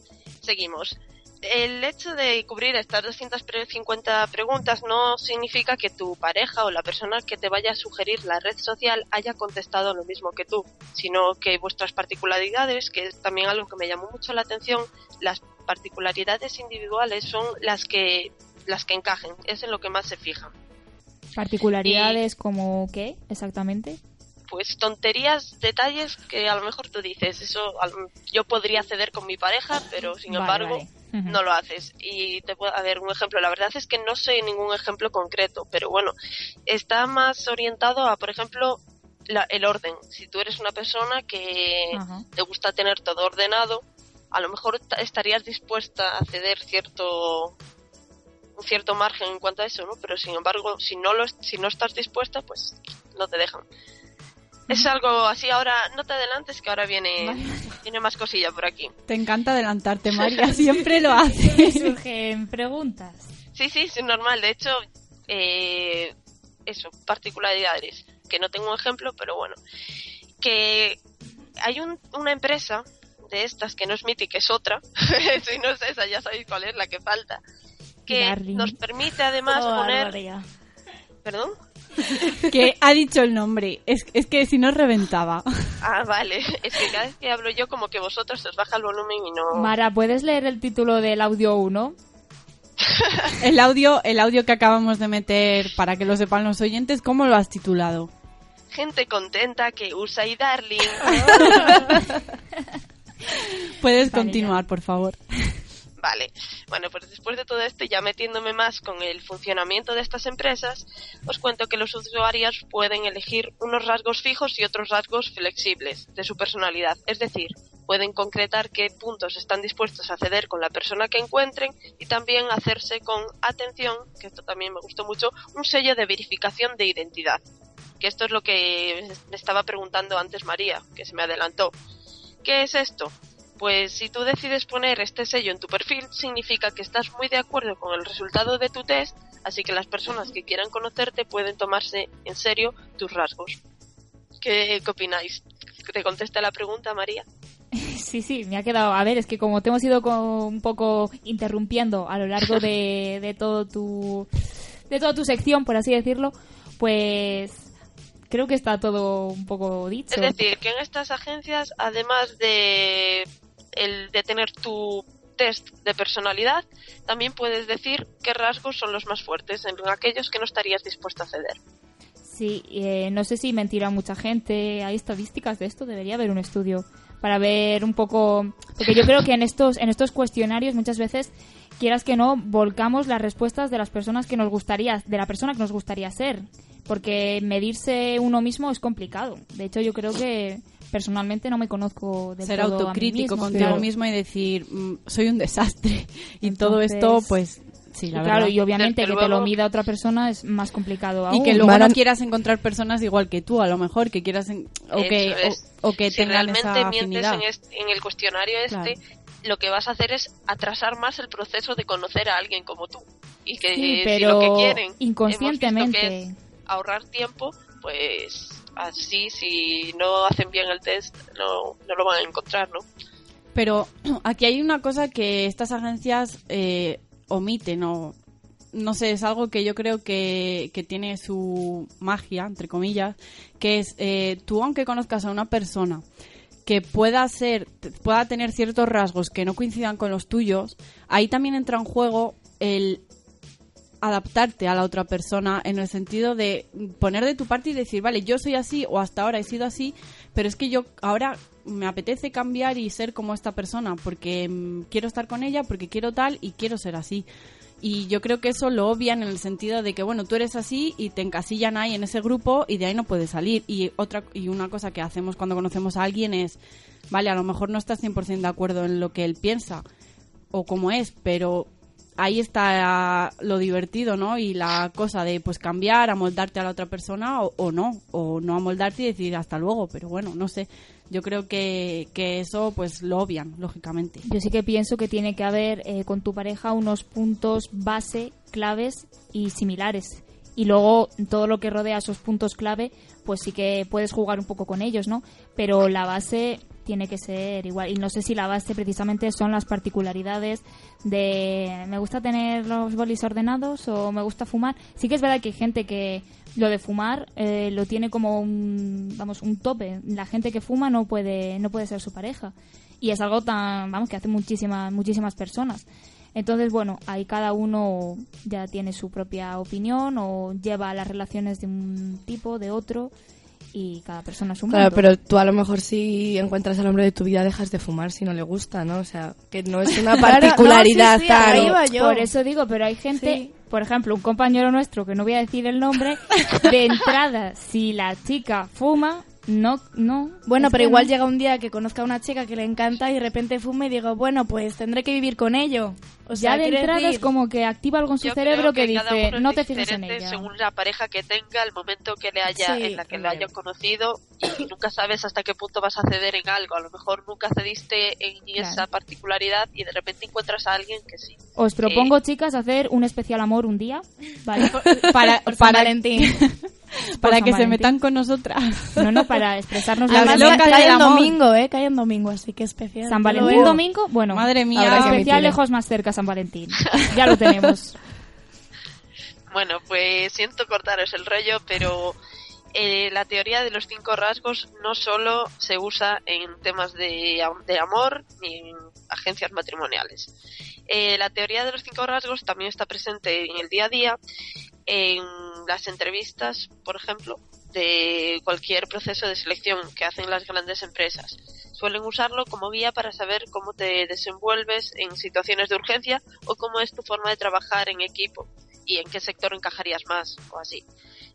S7: seguimos. El hecho de cubrir estas 250 preguntas no significa que tu pareja o la persona que te vaya a sugerir la red social haya contestado lo mismo que tú, sino que vuestras particularidades, que es también algo que me llamó mucho la atención, las particularidades individuales son las que las que encajen, es en lo que más se fijan.
S3: Particularidades como qué, exactamente.
S7: pues tonterías, detalles que a lo mejor tú dices, eso yo podría ceder con mi pareja, pero sin
S3: Vale,
S7: embargo
S3: vale.
S7: No lo haces. Y te puedo ver un ejemplo. La verdad es que no sé ningún ejemplo concreto, pero bueno, está más orientado a, por ejemplo, la- el orden. Si tú eres una persona que te gusta tener todo ordenado, a lo mejor ta- estarías dispuesta a ceder cierto un cierto margen en cuanto a eso, ¿no? Pero sin embargo, si no lo si no estás dispuesta, pues no te dejan. Es algo así ahora, no te adelantes que ahora viene viene más cosilla por aquí.
S5: Te encanta adelantarte, María, siempre lo haces.
S3: Surgen preguntas.
S7: Sí, sí, es normal. De hecho, eh, eso, particularidades. Que no tengo un ejemplo, pero bueno. Que hay un- una empresa de estas que no es Mythic, es otra. si no es esa, ya sabéis cuál es la que falta. Que
S3: Darling.
S7: nos permite además
S4: Oh,
S7: poner. ¿Perdón?
S5: que ha dicho el nombre. Es, es que si no reventaba.
S7: Ah, vale. Es que cada vez que hablo yo, como que vosotros os baja el volumen y no.
S3: Mara, ¿puedes leer el título del audio 1?
S5: El audio, el audio que acabamos de meter para que lo sepan los oyentes, ¿cómo lo has titulado?
S7: Gente contenta que usa y Darling.
S5: Puedes
S7: Vale,
S5: continuar, por favor.
S7: Vale, bueno, pues después de todo esto, ya metiéndome más con el funcionamiento de estas empresas, os cuento que los usuarios pueden elegir unos rasgos fijos y otros rasgos flexibles de su personalidad. Es decir, pueden concretar qué puntos están dispuestos a ceder con la persona que encuentren y también hacerse con atención, que esto también me gustó mucho, un sello de verificación de identidad. Que esto es lo que me estaba preguntando antes María, que se me adelantó. ¿Qué es esto? Pues si tú decides poner este sello en tu perfil, significa que estás muy de acuerdo con el resultado de tu test, así que las personas que quieran conocerte pueden tomarse en serio tus rasgos. ¿Qué, qué opináis? ¿Te contesta la pregunta, María?
S3: Sí, sí, me ha quedado. A ver, es que como te hemos ido co- un poco interrumpiendo a lo largo de, de todo tu de toda tu sección, por así decirlo, pues creo que está todo un poco dicho.
S7: Es decir, que en estas agencias, además de, el, de tener tu test de personalidad, también puedes decir qué rasgos son los más fuertes en aquellos que no estarías dispuesto a ceder.
S3: Sí, eh, no sé si mentirá mucha gente. ¿Hay estadísticas de esto? Debería haber un estudio para ver un poco. Porque yo creo que en estos, en estos cuestionarios muchas veces, quieras que no, volcamos las respuestas de las personas que nos gustaría, de la persona que nos gustaría ser. Porque medirse uno mismo es complicado. De hecho, yo creo que personalmente no me conozco del
S5: Ser
S3: todo a mí
S5: autocrítico
S3: mismo,
S5: contigo
S3: claro.
S5: mismo y decir, mm, soy un desastre. Y todo
S3: Entonces-
S5: esto, pues, sí,
S3: Y
S5: la
S3: claro,
S5: verdad.
S3: y obviamente que te lo mida otra persona es más complicado
S5: Y
S3: aún.
S5: que luego no quieras encontrar personas igual que tú, a lo mejor, que quieras en- o, que,
S7: es.
S5: o, o que
S7: si
S5: tengan
S7: realmente
S5: esa
S7: mientes
S5: afinidad.
S7: en, este- en el cuestionario este,
S5: Claro.
S7: lo que vas a hacer es atrasar más el proceso de conocer a alguien como tú. Y que
S3: Sí,
S7: si
S3: pero
S7: lo que quieren hemos visto
S3: inconscientemente.
S7: que es ahorrar tiempo, pues así, si no hacen bien el test, no, no lo van a encontrar, ¿no?
S5: Pero aquí hay una cosa que estas agencias eh, omiten o no sé, es algo que yo creo que, que tiene su magia, entre comillas, que es eh, tú aunque conozcas a una persona que pueda ser, pueda tener ciertos rasgos que no coincidan con los tuyos, ahí también entra en juego el adaptarte a la otra persona en el sentido de poner de tu parte y decir, vale, yo soy así o hasta ahora he sido así, pero es que yo ahora me apetece cambiar y ser como esta persona porque mm, quiero estar con ella, porque quiero tal y quiero ser así. Y yo creo que eso lo obvian en el sentido de que, bueno, tú eres así y te encasillan ahí en ese grupo y de ahí no puedes salir. Y otra y una cosa que hacemos cuando conocemos a alguien es, vale, a lo mejor no estás 100% de acuerdo en lo que él piensa o cómo es, pero ahí está lo divertido, ¿no? Y la cosa de pues cambiar, amoldarte a la otra persona o, o no, o no amoldarte y decir hasta luego, pero bueno, no sé. Yo creo que, que eso pues lo obvian, lógicamente.
S3: Yo sí que pienso que tiene que haber eh, con tu pareja unos puntos base, claves y similares. Y luego todo lo que rodea esos puntos clave, pues sí que puedes jugar un poco con ellos, ¿no? Pero la base tiene que ser igual. Y no sé si la base precisamente son las particularidades de me gusta tener los bolis ordenados o me gusta fumar. Sí que es verdad que hay gente que lo de fumar eh, lo tiene como un, vamos, un tope. La gente que fuma no puede, no puede ser su pareja. Y es algo tan, vamos, que hace muchísimas, muchísimas personas. Entonces, bueno, ahí cada uno ya tiene su propia opinión o lleva las relaciones de un tipo, de otro y cada persona es un
S4: Claro,
S3: mundo.
S4: pero tú a lo mejor si encuentras al hombre de tu vida dejas de fumar si no le gusta, ¿no? O sea, que no es una
S3: Claro,
S4: particularidad
S3: no, sí, sí,
S4: tan...
S3: ahí iba yo. Por eso digo, pero hay gente, por ejemplo, un compañero nuestro, que no voy a decir el nombre, de entrada, si la chica fuma, no, no.
S4: Bueno,
S3: es
S4: pero
S3: que
S4: igual
S3: no.
S4: llega un día que conozca a una chica que le encanta y de repente fume y digo, bueno, pues tendré que vivir con ello. O sea,
S3: ya de entrada
S4: decir-
S3: es como que activa algo en su cerebro que,
S7: cada
S3: dice, no te fijes en ella.
S7: según la pareja que tenga, el momento que le haya,
S3: Sí,
S7: en la que lo haya conocido y nunca sabes hasta qué punto vas a ceder en algo. A lo mejor nunca cediste en esa particularidad y de repente encuentras a alguien que sí.
S3: Os propongo, chicas, hacer un especial amor un día, ¿vale?
S5: Para- para-
S3: Valentín.
S5: para que se metan con nosotras.
S3: No, no, para expresarnos
S4: Además,
S3: la
S4: cae, cae en domingo, ¿eh? Cae en domingo, así que especial.
S3: San Valentín domingo, bueno,
S5: Madre mía.
S3: especial lejos más cerca San Valentín. Ya lo tenemos.
S7: Bueno, pues siento cortaros el rollo, pero eh, la teoría de los cinco rasgos no solo se usa en temas de, de amor ni en agencias matrimoniales. Eh, la teoría de los cinco rasgos también está presente en el día a día, en las entrevistas, por ejemplo, de cualquier proceso de selección que hacen las grandes empresas. Suelen usarlo como guía para saber cómo te desenvuelves en situaciones de urgencia o cómo es tu forma de trabajar en equipo y en qué sector encajarías más o así.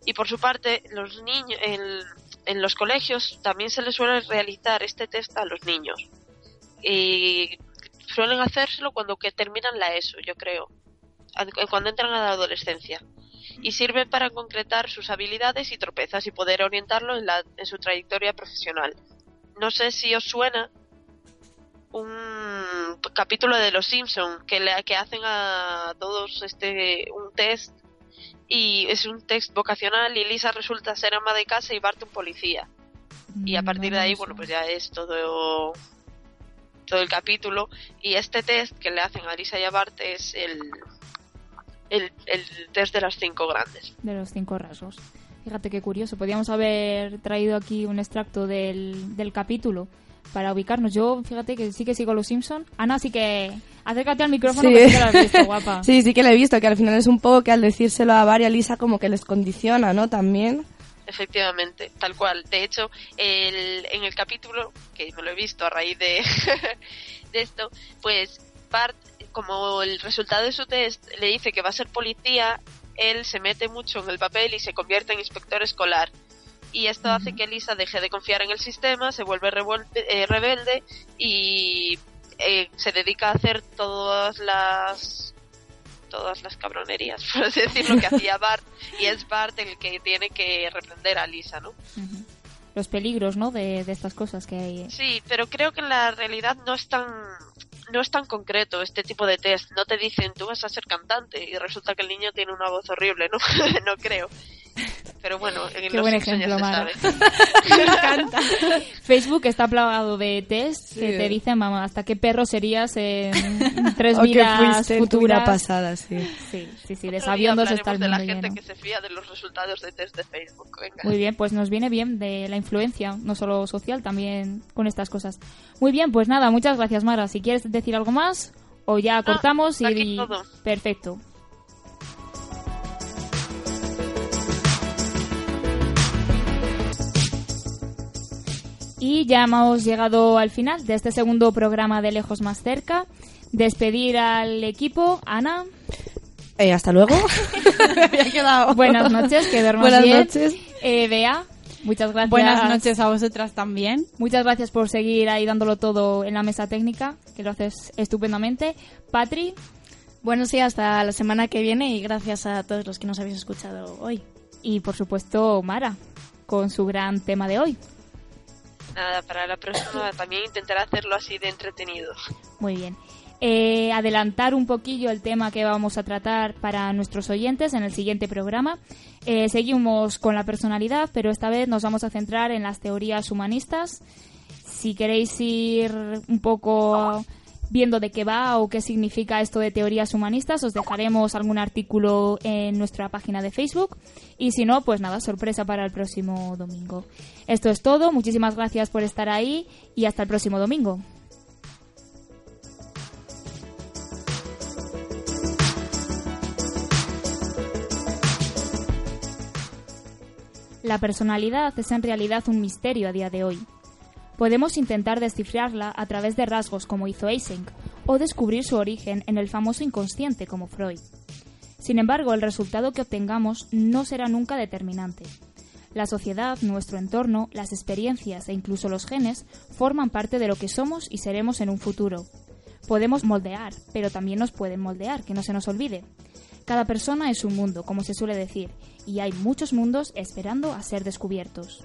S7: Y por su parte, los niños en, los colegios también se les suele realizar este test a los niños. Y suelen hacérselo cuando que terminan la ESO, yo creo, An- cuando entran a la adolescencia. Y sirve para concretar sus habilidades y tropezas y poder orientarlo en, la, en su trayectoria profesional. No sé si os suena un capítulo de Los Simpson que le que hacen a todos este un test y es un test vocacional y Lisa resulta ser ama de casa y Bart un policía. Y a partir de ahí bueno pues ya es todo todo el capítulo. Y este test que le hacen a Lisa y a Bart es el el, el test de las cinco grandes
S3: De los cinco rasgos. Fíjate qué curioso. Podríamos haber traído aquí un extracto del, del capítulo para ubicarnos. Yo, fíjate que sí que sigo los Simpson. Ana, así que acércate al micrófono que sí que lo has visto, guapa.
S4: sí, sí que lo he visto, que al final es un poco que al decírselo a Bar y a Lisa como que les condiciona, ¿no? También.
S7: Efectivamente, tal cual. De hecho, el, en el capítulo, que me lo he visto a raíz de, de esto, pues Bart, como el resultado de su test le dice que va a ser policía, él se mete mucho en el papel y se convierte en inspector escolar. Y esto hace que Lisa deje de confiar en el sistema, se vuelve eh, rebelde y eh, se dedica a hacer todas las todas las cabronerías, por así decirlo, que hacía Bart, y es Bart el que tiene que reprender a Lisa, ¿no?
S3: Los peligros, ¿no? De, de estas cosas que hay.
S7: Sí, pero creo que en la realidad no es tan no es tan concreto este tipo de test. No te dicen tú vas a ser cantante y resulta que el niño tiene una voz horrible, ¿no? no creo. Pero bueno, en
S3: Qué
S7: los
S3: buen ejemplo,
S7: se
S3: Mara.
S7: sabe.
S5: Me encanta.
S3: Facebook está plagado de tests
S4: Sí.
S3: que te dicen, mamá, hasta qué perro serías en tres
S4: O que
S3: vidas
S4: vida
S3: futuras.
S4: pasada, sí.
S3: Sí, sí, sí, de
S7: día
S3: sabiondos está el
S7: hablaremos de la
S3: mundo
S7: gente
S3: lleno.
S7: que se fía de los resultados de test de Facebook. Venga.
S3: Muy bien, pues nos viene bien de la influencia, no solo social, también con estas cosas. Muy bien, pues nada, muchas gracias Mara. Si quieres decir algo más o ya cortamos y...
S7: aquí todo.
S3: Perfecto. Y ya hemos llegado al final de este segundo programa de Lejos Más Cerca. Despedir al equipo, Ana.
S4: Eh, hasta luego. Me había quedado.
S3: Buenas noches, que duermas
S4: Buenas
S3: bien.
S4: noches.
S3: Eh, Bea, muchas gracias.
S5: Buenas noches a vosotras también.
S3: Muchas gracias por seguir ahí dándolo todo en la mesa técnica, que lo haces estupendamente. Patri,
S4: Bueno, sí, hasta la semana que viene y gracias a todos los que nos habéis escuchado hoy.
S3: y por supuesto Mara, con su gran tema de hoy.
S7: Nada, para la próxima también intentaré hacerlo así de entretenido.
S3: Muy bien. Eh, adelantar un poquillo el tema que vamos a tratar para nuestros oyentes en el siguiente programa. Eh, seguimos con la personalidad, pero esta vez nos vamos a centrar en las teorías humanistas. Si queréis ir un poco viendo de qué va o qué significa esto de teorías humanistas, os dejaremos algún artículo en nuestra página de Facebook. Y si no, pues nada, sorpresa para el próximo domingo. Esto es todo, muchísimas gracias por estar ahí y hasta el próximo domingo. La personalidad es en realidad un misterio a día de hoy. Podemos intentar descifrarla a través de rasgos como hizo Eysenck o descubrir su origen en el famoso inconsciente como Freud. Sin embargo, el resultado que obtengamos no será nunca determinante. La sociedad, nuestro entorno, las experiencias e incluso los genes forman parte de lo que somos y seremos en un futuro. Podemos moldear, pero también nos pueden moldear, que no se nos olvide. Cada persona es un mundo, como se suele decir, y hay muchos mundos esperando a ser descubiertos.